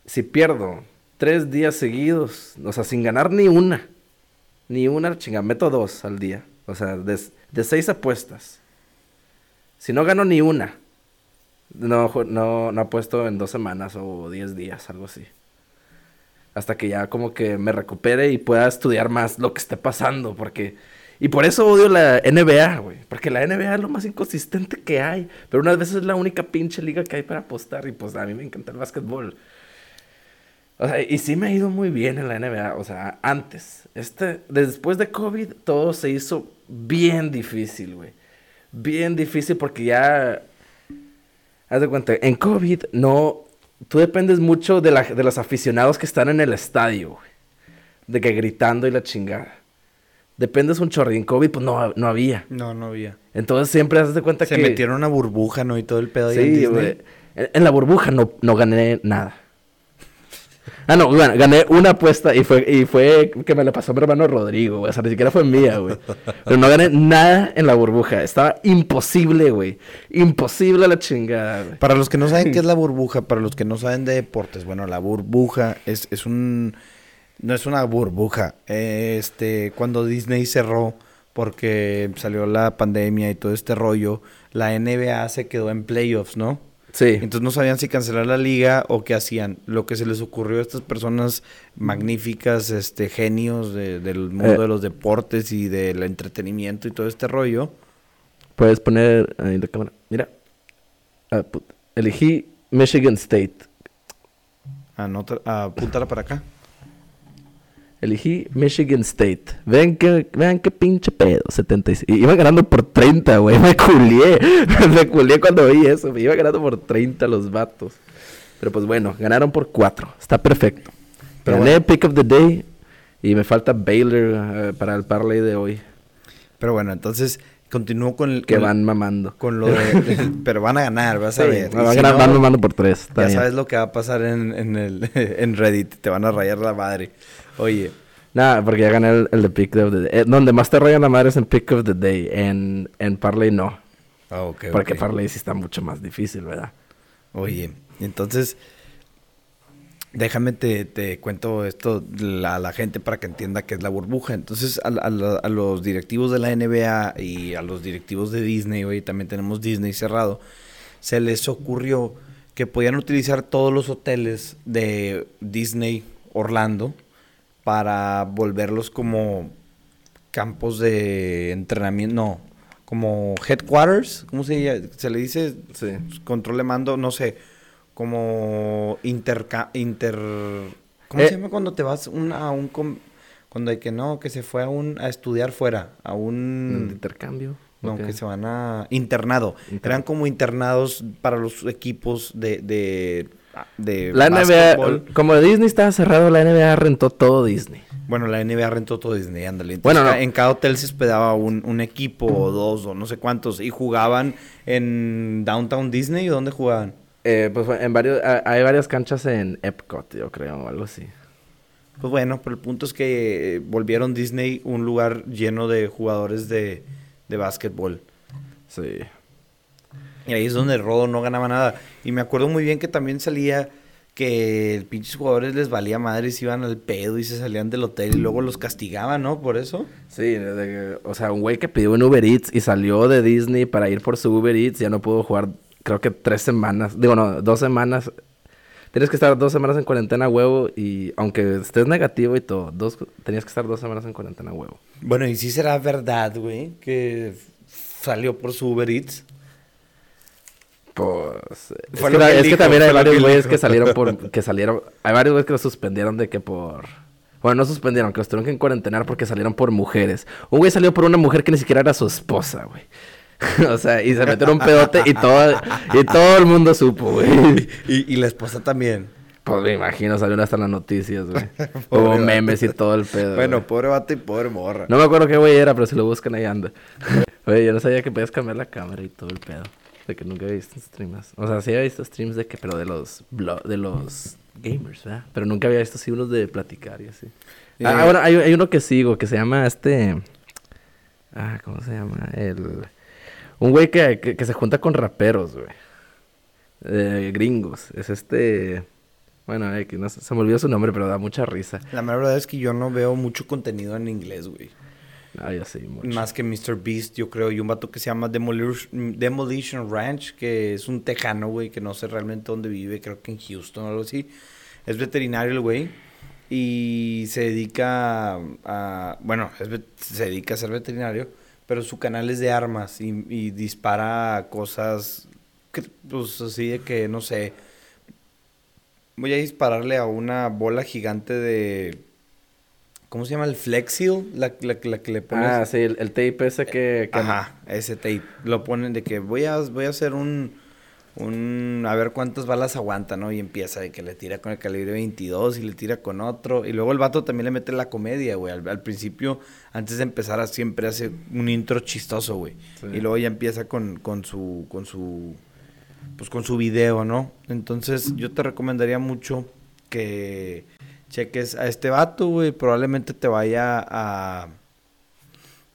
Si pierdo tres días seguidos, o sea, sin ganar ni una, ni una chinga, meto dos al día. O sea, de, seis apuestas. Si no gano ni una, no, no, no apuesto en dos semanas o diez días, algo así. Hasta que ya como que me recupere y pueda estudiar más lo que esté pasando, porque Y por eso odio la NBA, güey. Porque la NBA es lo más inconsistente que hay. Pero unas veces es la única pinche liga que hay para apostar. Y pues a mí me encanta el básquetbol. O sea, y sí me ha ido muy bien en la NBA. O sea, antes. Este, después de COVID, todo se hizo bien difícil, güey. Bien difícil porque ya. Haz de cuenta, en COVID no. Tú dependes mucho de, la, de los aficionados que están en el estadio, güey. De que gritando y la chingada dependes un chorro. en COVID, pues no, no había. No, no había. Entonces siempre haces de cuenta que. Se metieron una burbuja, ¿no? Y todo el pedo sí, ahí en En, la burbuja no, no gané nada. Ah, no, bueno, gané una apuesta y fue, y fue que me la pasó mi hermano Rodrigo, güey. O sea, ni siquiera fue mía, güey. Pero no gané nada en la burbuja. Estaba imposible, güey. Imposible la chingada, güey. Para los que no saben qué es la burbuja, para los que no saben de deportes, bueno, la burbuja es, es un no es una burbuja. Este, cuando Disney cerró porque salió la pandemia y todo este rollo, la NBA se quedó en playoffs, ¿no? Sí. Entonces no sabían si cancelar la liga o qué hacían. Lo que se les ocurrió a estas personas magníficas, este, genios del mundo eh. de los deportes y del entretenimiento y todo este rollo. Puedes poner ahí la cámara. Mira. Ah, Elegí Michigan State. Anota, apúntala para acá. Elegí Michigan State. Vean qué, vean qué pinche pedo. 76. Iba ganando por 30, güey. Me culié. Me culié cuando vi eso. Me iba ganando por 30 los vatos. Pero pues bueno, ganaron por 4. Está perfecto. Pero Gané Pick of the Day. Y me falta Baylor eh, para el parlay de hoy. Pero bueno, entonces continúo con el... Que van mamando. Con lo de... pero van a ganar, vas a ver. Van, mamando por 3. Ya sabes lo que va a pasar en, en, el, en Reddit. Te van a rayar la madre. Oye. Nada, porque ya gané el, de Pick of the Day. Eh, donde más te rayan la madre es en Pick of the Day. En, en Parley no. Ah, ok. Porque Parley sí está mucho más difícil, ¿verdad? Oye, entonces. Déjame te, te cuento esto a la, gente para que entienda qué es la burbuja. Entonces, a, a, los directivos de la NBA y a los directivos de Disney, hoy también tenemos Disney cerrado, se les ocurrió que podían utilizar todos los hoteles de Disney Orlando para volverlos como campos de entrenamiento, no, como headquarters, ¿cómo se, se le dice? Sí. Control de mando, no sé, como inter... inter ¿Cómo se eh. llama cuando te vas a un... Cuando hay que no, que se fue a, un, a estudiar fuera, a un... intercambio? No, que se van a... Internado. Eran como internados para los equipos de de la NBA, como Disney estaba cerrado, la NBA rentó todo Disney. Bueno, la NBA rentó todo Disney, ándale. bueno, en cada hotel se hospedaba un, equipo o dos o no sé cuántos y jugaban en Downtown Disney o dónde jugaban? Eh, pues en varios, hay varias canchas en Epcot, yo creo, o algo así. Pues bueno, pero el punto es que eh, volvieron Disney un lugar lleno de jugadores de, de básquetbol. Sí. Y ahí es donde Rodo no ganaba nada. Y me acuerdo muy bien que también salía que pinches jugadores les valía madres, iban al pedo y se salían del hotel y luego los castigaban, ¿no? Por eso. Sí, o sea, un güey que pidió un Uber Eats y salió de Disney para ir por su Uber Eats, ya no pudo jugar, creo que tres semanas, digo, no, dos semanas. Tienes que estar dos semanas en cuarentena huevo y aunque estés negativo y todo, dos, tenías que estar dos semanas en cuarentena huevo. Bueno, y sí será verdad, güey, que salió por su Uber Eats. Pues. Es, que, también hay varios güeyes que salieron por. que salieron. Hay varios güeyes que los suspendieron de que por. Bueno, no suspendieron, que los tuvieron que cuarentenar porque salieron por mujeres. Un güey salió por una mujer que ni siquiera era su esposa, güey. o sea, y se metieron un pedote y todo, y todo el mundo supo, güey. Y, la esposa también. Pues me imagino, salieron hasta las noticias, güey. Hubo memes y todo el pedo. Bueno, pobre vato y pobre morra. No me acuerdo qué güey era, pero si lo buscan ahí anda. Oye, yo no sabía que podías cambiar la cámara y todo el pedo. De que nunca he visto streams. O sea, sí había visto streams de que, pero de los de los gamers, ¿verdad? Pero nunca había visto así unos de platicar y así. Ah, ahora hay, hay, uno que sigo que se llama este. Ah, ¿cómo se llama? El. Un güey que, que, se junta con raperos, güey. Eh, gringos. Es este. Bueno, eh, que no, se me olvidó su nombre, pero da mucha risa. La verdad es que yo no veo mucho contenido en inglés, güey. Ah, Más que Mr. Beast, yo creo. Y un vato que se llama Demolition, Ranch, que es un tejano, güey, que no sé realmente dónde vive, creo que en Houston o algo así. Es veterinario el güey. y se dedica a, bueno, se dedica a ser veterinario, pero su canal es de armas y, dispara cosas, pues así de que, no sé, voy a dispararle a una bola gigante de, ¿cómo se llama? El Flexil, la, la, la que le pones. Ah, sí, el, el tape ese que... que- Ajá, ese tape. Lo ponen de que voy a, voy a hacer un, un... A ver cuántas balas aguanta, ¿no? Y empieza de que le tira con el calibre 22 y le tira con otro. Y luego el vato también le mete la comedia, güey. Al, al principio, antes de empezar, siempre hace un intro chistoso, güey. Sí. Y luego ya empieza con, con su... Con su pues con su video, ¿no? Entonces yo te recomendaría mucho que cheques a este vato, güey. Probablemente te vaya a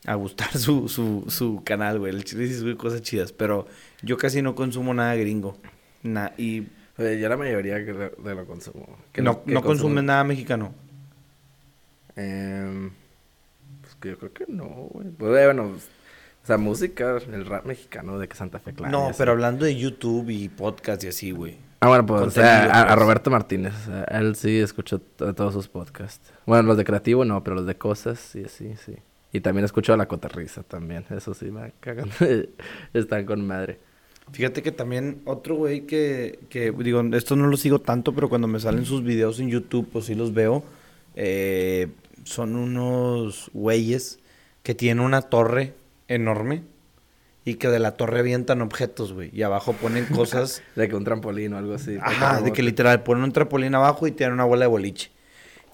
a gustar su, su, su canal, güey. El chile sí sube cosas chidas, pero yo casi no consumo nada gringo. Na- y Eh, yo la mayoría que lo, de lo consumo. que no, que no consumo. consume nada mexicano. Em, pues que yo creo que no, güey. Pues, bueno, o sea, música, el rap mexicano de que Santa Fe Clan. no, así. pero hablando de YouTube y podcast y así, güey. Ah, bueno, pues, o sea, contenido, a, a. Roberto Martínez. él sí escucho t- todos sus podcasts. Bueno, los de creativo no, pero los de cosas, sí, sí, sí. Y también escucho a La Cotarriza también. Eso sí, me cagan. Están con madre. Fíjate que también otro güey que, que, digo, esto no lo sigo tanto, pero cuando me salen sus videos en YouTube, pues sí los veo. eh, son unos güeyes que tienen una torre enorme y que de la torre avientan objetos, güey. Y abajo ponen cosas De que un trampolín o algo así. Ajá, de que literal ponen un trampolín abajo y tienen una bola de boliche.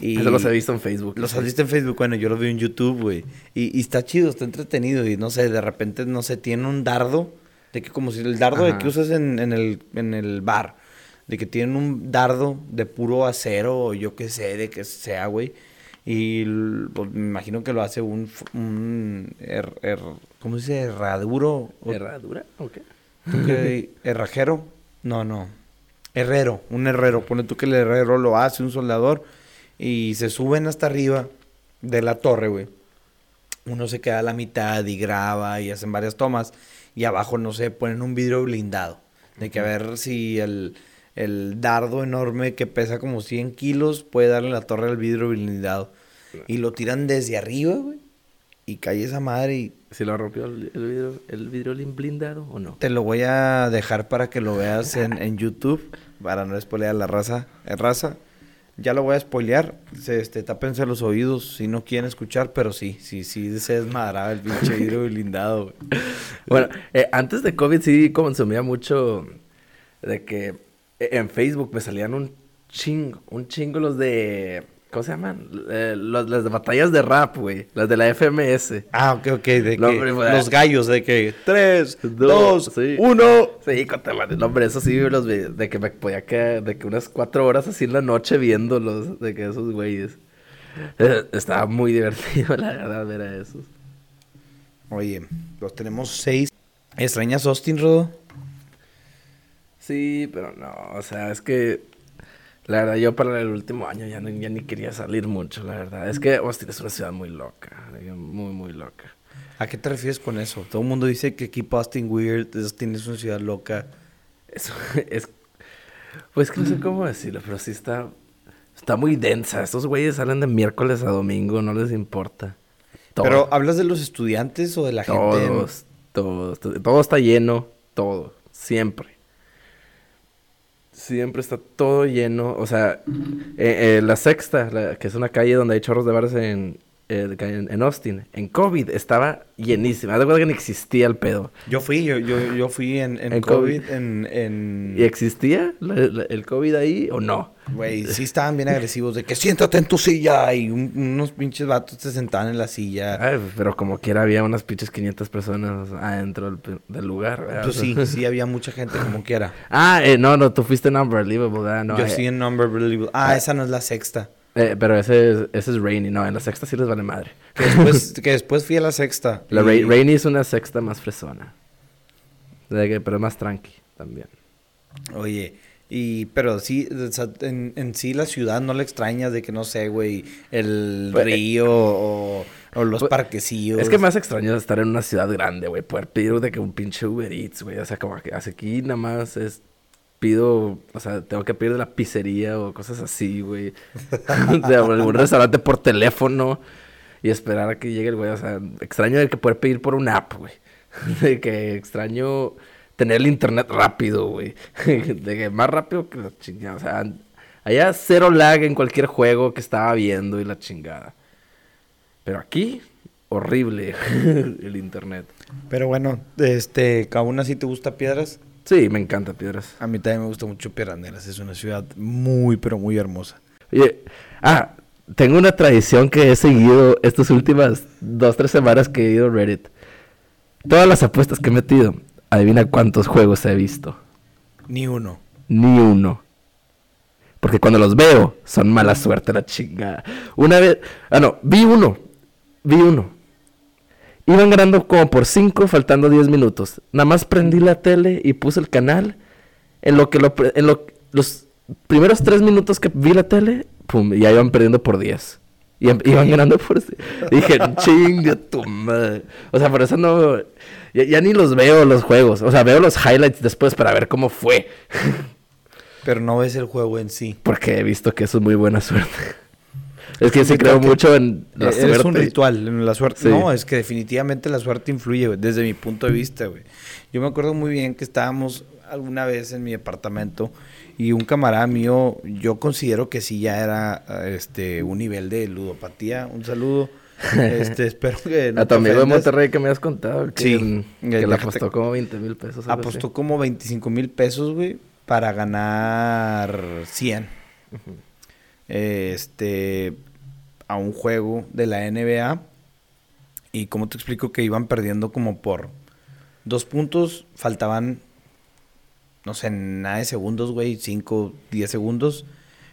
Y Eso los he visto en Facebook. Los has visto en Facebook, bueno, yo los vi en YouTube, güey. Y, y está chido, está entretenido. Y no sé, de repente, no sé, tiene un dardo. De que como si el dardo de que usas en, en el, en el bar. De que tienen un dardo de puro acero o yo qué sé, de que sea, güey. Y pues, me imagino que lo hace un, un her- her- ¿cómo se dice? Herraduro. o- ¿Herradura? ¿O qué? ¿Herrajero? No, no. Herrero, un herrero. Pone tú que el herrero lo hace, un soldador. Y se suben hasta arriba de la torre, güey. Uno se queda a la mitad y graba y hacen varias tomas. Y abajo, no sé, ponen un vidrio blindado. De que a ver si el, el dardo enorme que pesa como 100 kilos puede darle la torre al vidrio blindado. Y lo tiran desde arriba, güey. Y cae esa madre y ¿Si lo rompió el, el vidrio, el vidrio lin- blindado o no? Te lo voy a dejar para que lo veas en, en YouTube, para no spoilear la raza. eh, raza. Ya lo voy a spoilear. Se, este, tápense los oídos si no quieren escuchar, pero sí, sí, sí se desmadraba el pinche vidrio blindado. güey. Bueno, eh, antes de COVID sí consumía mucho de que eh, en Facebook me salían un chingo, un chingo los de... ¿Cómo se llaman? Eh, los, las de batallas de rap, güey. Las de la FMS. Ah, ok, ok. De No, que hombre, los gallos, de que tres, Dos, dos, sí. uno. Sí, con madre. No, hombre, eso sí, los vi- de que me podía quedar, de que unas cuatro horas así en la noche viéndolos, de que esos güeyes. Eh, estaba muy divertido, la verdad, ver a esos. Oye, los tenemos seis. ¿Extrañas Austin, Rodo? Sí, pero no, o sea, es que la verdad yo para el último año ya, no- ya ni quería salir mucho, la verdad. Es que Austin es una ciudad muy loca, muy, muy loca. ¿A qué te refieres con eso? Todo el mundo dice que Keep Austin Weird, Austin es una ciudad loca. Eso es, pues que no sé cómo decirlo, pero sí está, está muy densa. Estos güeyes salen de miércoles a domingo, no les importa. Todo. Pero, ¿hablas de los estudiantes o de la gente? en- Todos, todos, to- todo está lleno, todo, siempre. Siempre está todo lleno. O sea, eh, eh, la sexta, la- que es una calle donde hay chorros de bares en, eh, en, Austin, en COVID estaba llenísima. Haz de cuenta que ni existía el pedo. Yo fui, yo, yo, yo fui en, en, En COVID, COVID. en... en... ¿Y existía la- la- el COVID ahí o no? Güey, sí estaban bien agresivos de que siéntate en tu silla y un- unos pinches vatos se sentaban en la silla. Ay, pero como quiera había unas pinches 500 personas adentro del, del lugar. ¿verdad? Pues sí, sí había mucha gente como quiera. Ah, eh, no, no, tú fuiste en Unbelievable, ¿verdad? No, yo eh, sí en Number Believable. Ah, esa no es la sexta. Eh, pero ese es, ese es Rainy, no, en la sexta sí les vale madre. Que después, que después fui a la sexta. La y- Ra- Rainy es una sexta más fresona. Pero más tranqui también. Oye, y pero sí, en, en sí la ciudad no la extrañas de que no sé, güey, el Pues, eh, río o, o los pues, parquecillos. Es que más extraño es estar en una ciudad grande, güey. Poder pedir de que un pinche Uber Eats, güey. O sea, como que hace aquí nada más es pido, o sea, tengo que pedir de la pizzería o cosas así, güey. de algún restaurante por teléfono y esperar a que llegue el güey. O sea, extraño de que poder pedir por una app, güey. De que extraño tener el internet rápido, güey. De que más rápido que la chingada. O sea, allá cero lag en cualquier juego que estaba viendo y la chingada. Pero aquí, horrible el internet. Pero bueno, este, aún así te gusta Piedras. Sí, me encanta Piedras. A mí también me gusta mucho Piedras Es una ciudad muy, pero muy hermosa. Oye, ah, tengo una tradición que he seguido estas últimas dos, tres semanas que he ido a Reddit. Todas las apuestas que he metido, adivina cuántos juegos he visto. Ni uno. Ni uno. Porque cuando los veo, son mala suerte la chingada. Una vez, ah no, vi uno. Vi uno. Iban ganando como por cinco, faltando diez minutos. Nada más prendí la tele y puse el canal. En lo que lo, en lo, los primeros tres minutos que vi la tele, pum, ya iban perdiendo por 10. Y em, iban ganando por... Dije, chinga tu madre. O sea, por eso no... Ya, ni los veo los juegos. O sea, veo los highlights después para ver cómo fue. Pero no ves el juego en sí. Porque he visto que eso es muy buena suerte. Es que sí creo mucho en la suerte. Es un ritual, en la suerte. No, es que definitivamente la suerte influye, desde mi punto de vista, güey. Yo me acuerdo muy bien que estábamos alguna vez en mi departamento y un camarada mío, yo considero que sí ya era este un nivel de ludopatía. Un saludo. Este, espero que no A tu amigo de Monterrey que me has contado. Que, sí. que le apostó como 20 mil pesos. Apostó como 25 mil pesos, güey, para ganar 100. Este, a un juego de la NBA. Y como te explico que iban perdiendo como por dos puntos, faltaban no sé, nada de segundos, güey, 5, 10 segundos.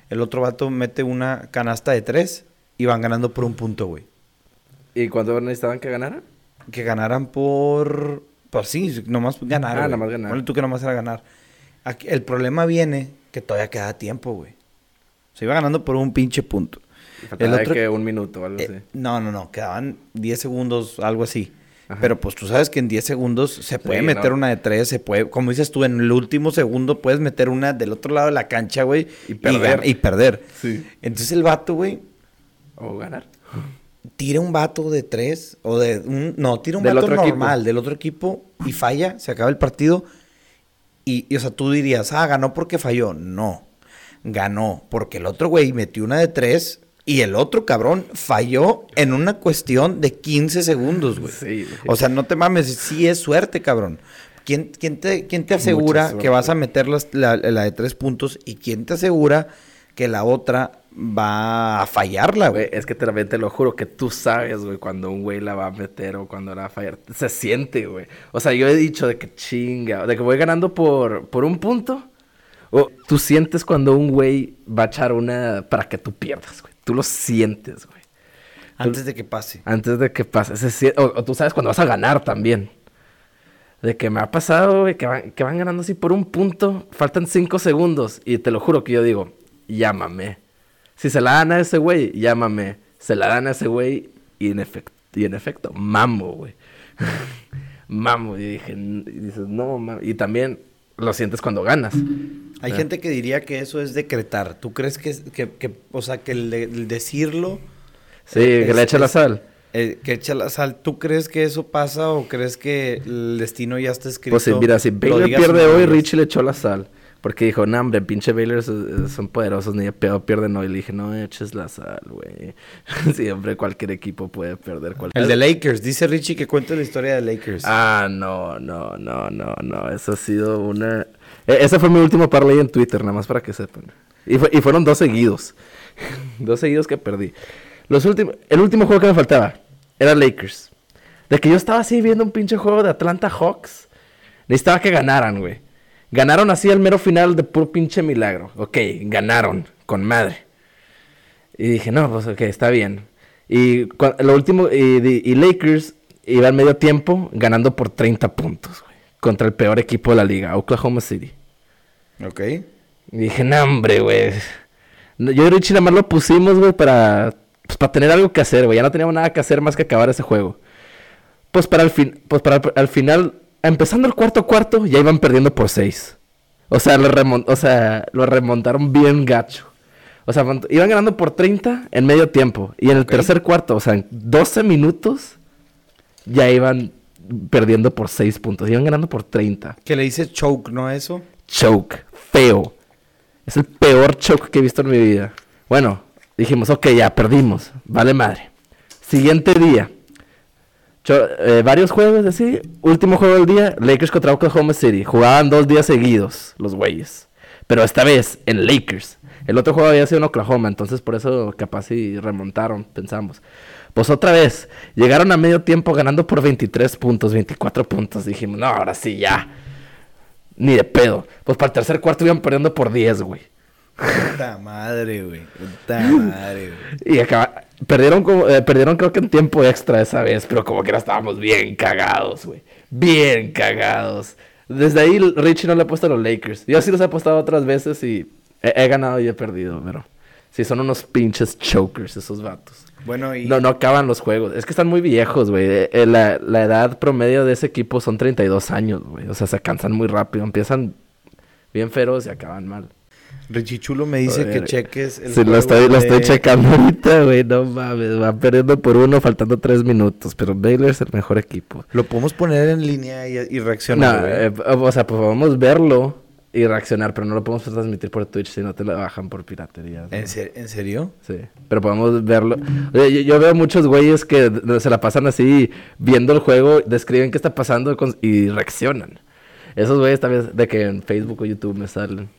El otro vato mete una canasta de 3 y van ganando por un punto, güey. ¿Y cuánto necesitaban que ganaran? Que ganaran por... Pues sí, nomás ganar. Ah, nomás ganar. tú que nomás era ganar. Aquí, el problema viene que todavía queda tiempo, güey. Se iba ganando por un pinche punto. El otro... que un minuto o algo eh. No, no, no. Quedaban 10 segundos, algo así. Pero pues tú sabes que en 10 segundos se puede meter una de 3, se puede, como dices tú, en el último segundo puedes meter una del otro lado de la cancha, güey. Y perder. Y, perder. Sí. Entonces el vato, güey. O ganar. Tira un vato de 3 o de un... No, tira un vato normal del otro equipo y falla, se acaba el partido. Y, y, o sea, tú dirías, ah, ganó porque falló. No. Ganó porque el otro güey metió una de 3 y el otro cabrón falló en una cuestión de 15 segundos, güey. Sí, o sea, no te mames, sí es suerte, cabrón. ¿Quién, quién, te, quién te, asegura que vas a meter la, de tres puntos y quién te asegura que la otra va a fallarla, güey? Es que te, te lo juro que tú sabes, güey, cuando un güey la va a meter o cuando la va a fallar. Se siente, güey. O sea, yo he dicho de que chinga, de que voy ganando por, por un punto. O tú sientes cuando un güey va a echar una para que tú pierdas, güey. Tú lo sientes, güey. Antes de que pase. Antes de que pase. o, tú sabes cuando vas a ganar también. De que me ha pasado, güey, que, van, que van ganando así por un punto. Faltan cinco segundos. Y te lo juro que yo digo, llámame. Si se la dan a ese güey, llámame. Se la dan a ese güey y en efecto, y en efecto, mamo, güey. mamo. Y dije, y dices, no, mamo. Y también lo sientes cuando ganas. Hay gente que diría que eso es decretar. ¿Tú crees que, que, o sea, que el, decirlo... Sí, que le echa la sal. Eh, que echa la sal. ¿Tú crees que eso pasa o crees que el destino ya está escrito? Pues mira, si Baylor pierde hoy, Richie le echó la sal. Porque dijo, no, hombre, pinche Baylor son poderosos, ni de pedo pierden hoy. Le dije, no eches la sal, güey. Siempre cualquier equipo puede perder. Cualquier... El de Lakers, dice Richie que cuente la historia de Lakers. Ah, no, no, no, no, no. Eso ha sido una... E, ese fue mi último parlay en Twitter, nada más para que sepan. Y, y fueron dos seguidos. dos seguidos que perdí. Los últimos... El último juego que me faltaba era Lakers. De que yo estaba así viendo un pinche juego de Atlanta Hawks. Necesitaba que ganaran, güey. Ganaron así al mero final de puro pinche milagro. Ok, ganaron, con madre. Y dije, no, pues ok, está bien. Y lo último, y, Lakers iba al medio tiempo ganando por 30 puntos, güey. Contra el peor equipo de la liga, Oklahoma City. Ok. Y dije, no, hombre, güey. Yo y Richie nada más lo pusimos, güey, para, pues, para tener algo que hacer, güey. Ya no teníamos nada que hacer más que acabar ese juego. Pues para el fin, pues para al final empezando el cuarto cuarto, ya iban perdiendo por seis. O sea, lo, o sea, lo remontaron bien gacho. O sea, iban ganando por 30 en medio tiempo. Y en el tercer cuarto, o sea, en 12 minutos, ya iban perdiendo por 6 puntos. Iban ganando por 30. Que le dice choke, ¿no? Eso. Choke. Feo. Es el peor choke que he visto en mi vida. Bueno, dijimos, ok, ya perdimos. Vale madre. Siguiente día. Eh, varios juegos así. Último juego del día, Lakers contra Oklahoma City. Jugaban dos días seguidos, los güeyes. Pero esta vez en Lakers. El otro juego había sido en Oklahoma, entonces por eso capaz y remontaron, pensamos. Pues otra vez, llegaron a medio tiempo ganando por 23 puntos, 24 puntos. Dijimos, no, ahora sí ya. Ni de pedo. Pues para el tercer cuarto iban perdiendo por 10, güey. Puta madre, güey. Puta madre, güey. Y acaba- perdieron, como, eh, perdieron creo que en tiempo extra esa vez, pero como que era estábamos bien cagados, güey. Bien cagados. Desde ahí Richie no le ha puesto a los Lakers. Yo sí los he apostado otras veces y he, he ganado y he perdido, pero sí son unos pinches chokers esos vatos. Bueno, y. No, no acaban los juegos. Es que están muy viejos, güey. Eh, eh, la, la edad promedio de ese equipo son 32 años, güey. O sea, se cansan muy rápido. Empiezan bien feroz y acaban mal. Richie Chulo me dice que cheques el Sí, lo estoy, lo estoy checando ahorita, güey. No mames. Van perdiendo por uno, faltando tres minutos. Pero Baylor es el mejor equipo. Lo podemos poner en línea y, y No, reaccionar, güey. eh, o sea, pues podemos verlo y reaccionar, pero no lo podemos transmitir por Twitch si no te lo bajan por piratería. ¿no? ¿En, ser- ¿En serio? Sí, pero podemos verlo. Oye, yo, yo veo muchos güeyes que se la pasan así viendo el juego, describen qué está pasando con- y reaccionan. Esos güeyes también de que en Facebook o YouTube me salen.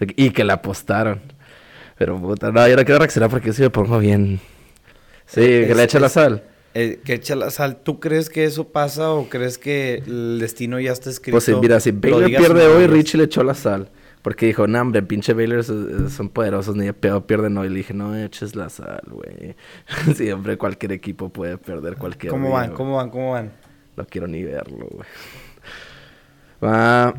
Y que la apostaron. Pero puta, no, yo no quiero reaccionar porque sí me pongo bien. Sí, que le eche la sal. Eh, que echa la sal. ¿Tú crees que eso pasa o crees que el destino ya está escrito? Pues sí, mira, si Lo Baylor pierde hoy. Richie le echó la sal. Porque dijo, no, hombre, pinche Baylor son, son poderosos, ni de pedo pierden hoy. Le dije, no eches la sal, güey. Siempre cualquier equipo puede perder cualquier ¿Cómo día, van? ¿Cómo van? ¿Cómo van? No quiero ni verlo, güey. Va.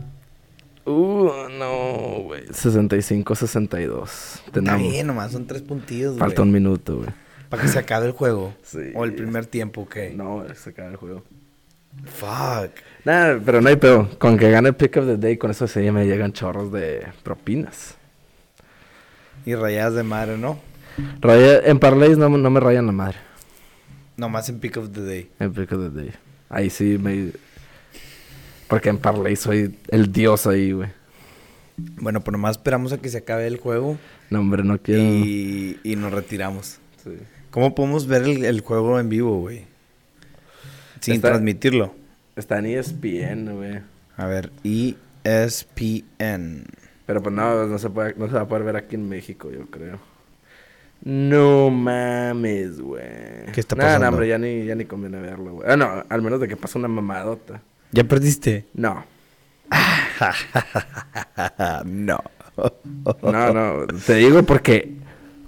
Uh, no, güey. 65-62. Está Tenemos. bien, nomás son tres puntillos, Falta un minuto, güey. Para que se acabe el juego. Sí. O el primer tiempo, ¿ok? No, se acaba el juego. Fuck. Nada, pero no hay pedo. Con que gane el pick of the day, con eso ya me llegan chorros de propinas. Y rayadas de madre, ¿no? Raya- en parlays no, no me rayan la madre. Nomás en pick of the day. En pick of the day. Ahí sí me. Porque en parlay soy el dios ahí, güey. Bueno, pues nomás esperamos a que se acabe el juego No, hombre, no quiero. y, y nos retiramos. Sí. ¿Cómo podemos ver el, el juego en vivo, güey? Sin Está- transmitirlo. Está en ESPN, güey. A ver, ESPN. Pero pues no, no se, puede, no se va a poder ver aquí en México, yo creo. No mames, güey. ¿Qué está nah, pasando? hombre, ya ni, ya ni conviene verlo, güey. Ah, no, al menos de que pase una mamadota. ¿Ya perdiste? No, no. no, no. Te digo porque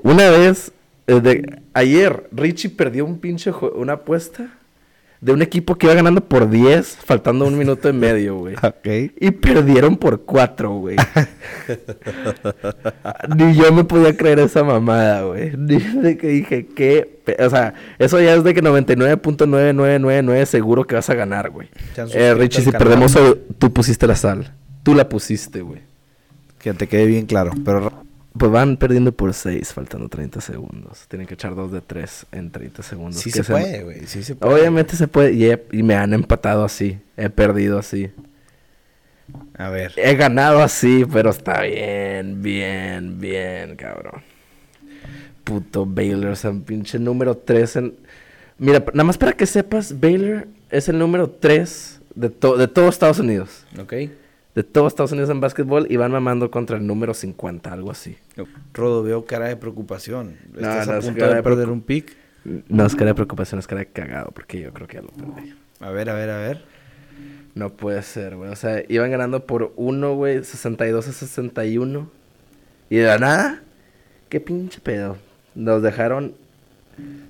una vez, eh, de, ayer, Richie perdió un pinche, una apuesta de un equipo que iba ganando por 10, faltando un minuto y medio, güey. Ok. Y perdieron por cuatro, güey. Ni yo me podía creer esa mamada, güey. Ni de que dije, ¿qué? pe- O sea, eso ya es de que 99.9999 seguro que vas a ganar, güey. Eh, Richie, si perdemos hoy, tú pusiste la sal. Tú la pusiste, güey. Que te quede bien claro. Pero Pues van perdiendo por 6, faltando 30 segundos. Tienen que echar 2 de 3 en 30 segundos. sí que se puede, güey. Sí se puede. Obviamente se puede. Y, he- y me han empatado así. He perdido así. A ver. He ganado así, pero está bien, bien, bien, cabrón. Puto Baylor, o sea, pinche número 3 en... Mira, nada más para que sepas, Baylor es el número 3 de, to- de todo Estados Unidos. Ok. De todo Estados Unidos en básquetbol y van mamando contra el número 50, algo así. Rodo, veo cara de preocupación. No, ¿Estás no, a punto de de perder un pick? No es cara de preocupación, es cara de cagado, porque yo creo que ya lo perdí. A ver, a ver, a ver. No puede ser, güey. O sea, iban ganando por 1, güey, 62 a 61. Y de la nada, qué pinche pedo. Nos dejaron.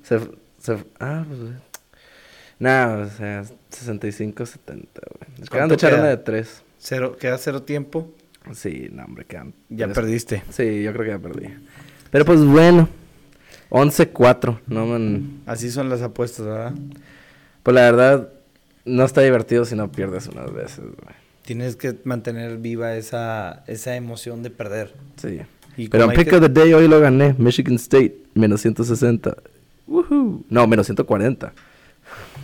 Se, se, ah, pues. güey. Nada, o sea, 65 a 70, güey. Nos quedan de echar queda? una de 3. Cero, queda cero tiempo. Sí, no, hombre, quedan. Ya tres. perdiste. Sí, yo creo que ya perdí. Pero pues bueno, 11-4. No, man. Así son las apuestas, ¿verdad? Pues la verdad, no está divertido si no pierdes unas veces, güey. Tienes que mantener viva esa, esa emoción de perder. Sí. Y Pero en pick que- of the day hoy lo gané. Michigan State, menos 160. Woohoo. No, menos 140.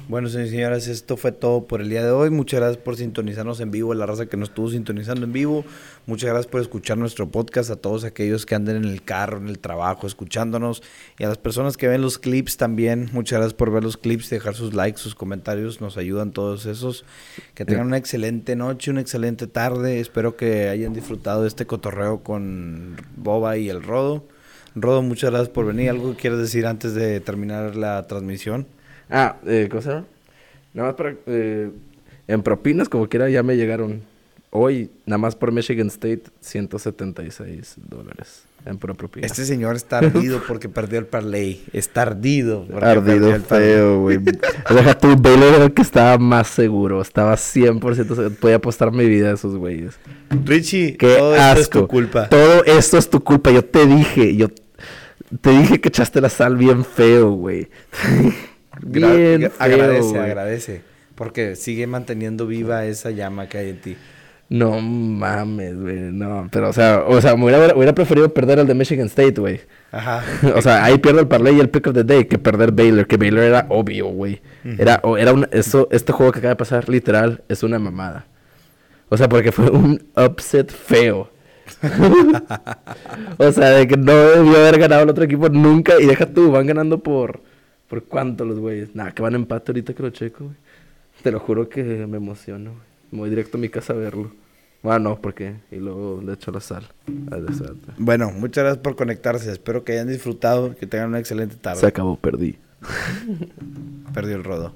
Bueno, señores y señoras, esto fue todo por el día de hoy. Muchas gracias por sintonizarnos en vivo, la raza que nos estuvo sintonizando en vivo. Muchas gracias por escuchar nuestro podcast, a todos aquellos que anden en el carro, en el trabajo, escuchándonos. Y a las personas que ven los clips también, muchas gracias por ver los clips, dejar sus likes, sus comentarios, nos ayudan todos esos. Que tengan una excelente noche, una excelente tarde. Espero que hayan disfrutado de este cotorreo con Boba y el Rodo. Rodo, muchas gracias por venir. ¿Algo que quieras decir antes de terminar la transmisión? Ah, eh, ¿cómo se llama? Nada más para... eh, en propinas, como quiera, ya me llegaron hoy, nada más por Michigan State, 176 dólares en pura propina. Este señor está ardido porque perdió el parlay. Está ardido. Ardido el feo, güey. Deja tú, Baylor era el que estaba más seguro. Estaba 100% seguro. Podía apostar mi vida a esos güeyes. Richie, Qué todo esto es tu culpa. Todo esto es tu culpa. Yo te dije, yo te dije que echaste la sal bien feo, güey. Bien feo, agradece, agradece. Porque sigue manteniendo viva esa llama que hay en ti. No mames, güey. No, pero o sea, o sea, me hubiera, hubiera preferido perder el de Michigan State, güey. Ajá. o sea, ahí pierdo el parlay y el pick of the day que perder Baylor, que Baylor era obvio, güey. Era, era un, eso, este juego que acaba de pasar, literal, es una mamada. O sea, porque fue un upset feo. o sea, de que no debió haber ganado el otro equipo nunca. Y deja tú, van ganando por. ¿Por cuánto los güeyes? Nada, que van a empate ahorita que lo checo, güey. Te lo juro que me emociono, güey. Me voy directo a mi casa a verlo. Bueno, no, porque. Y luego le echo la sal. A desastre. Bueno, muchas gracias por conectarse. Espero que hayan disfrutado, que tengan una excelente tarde. Se acabó, perdí. Perdió el rodo.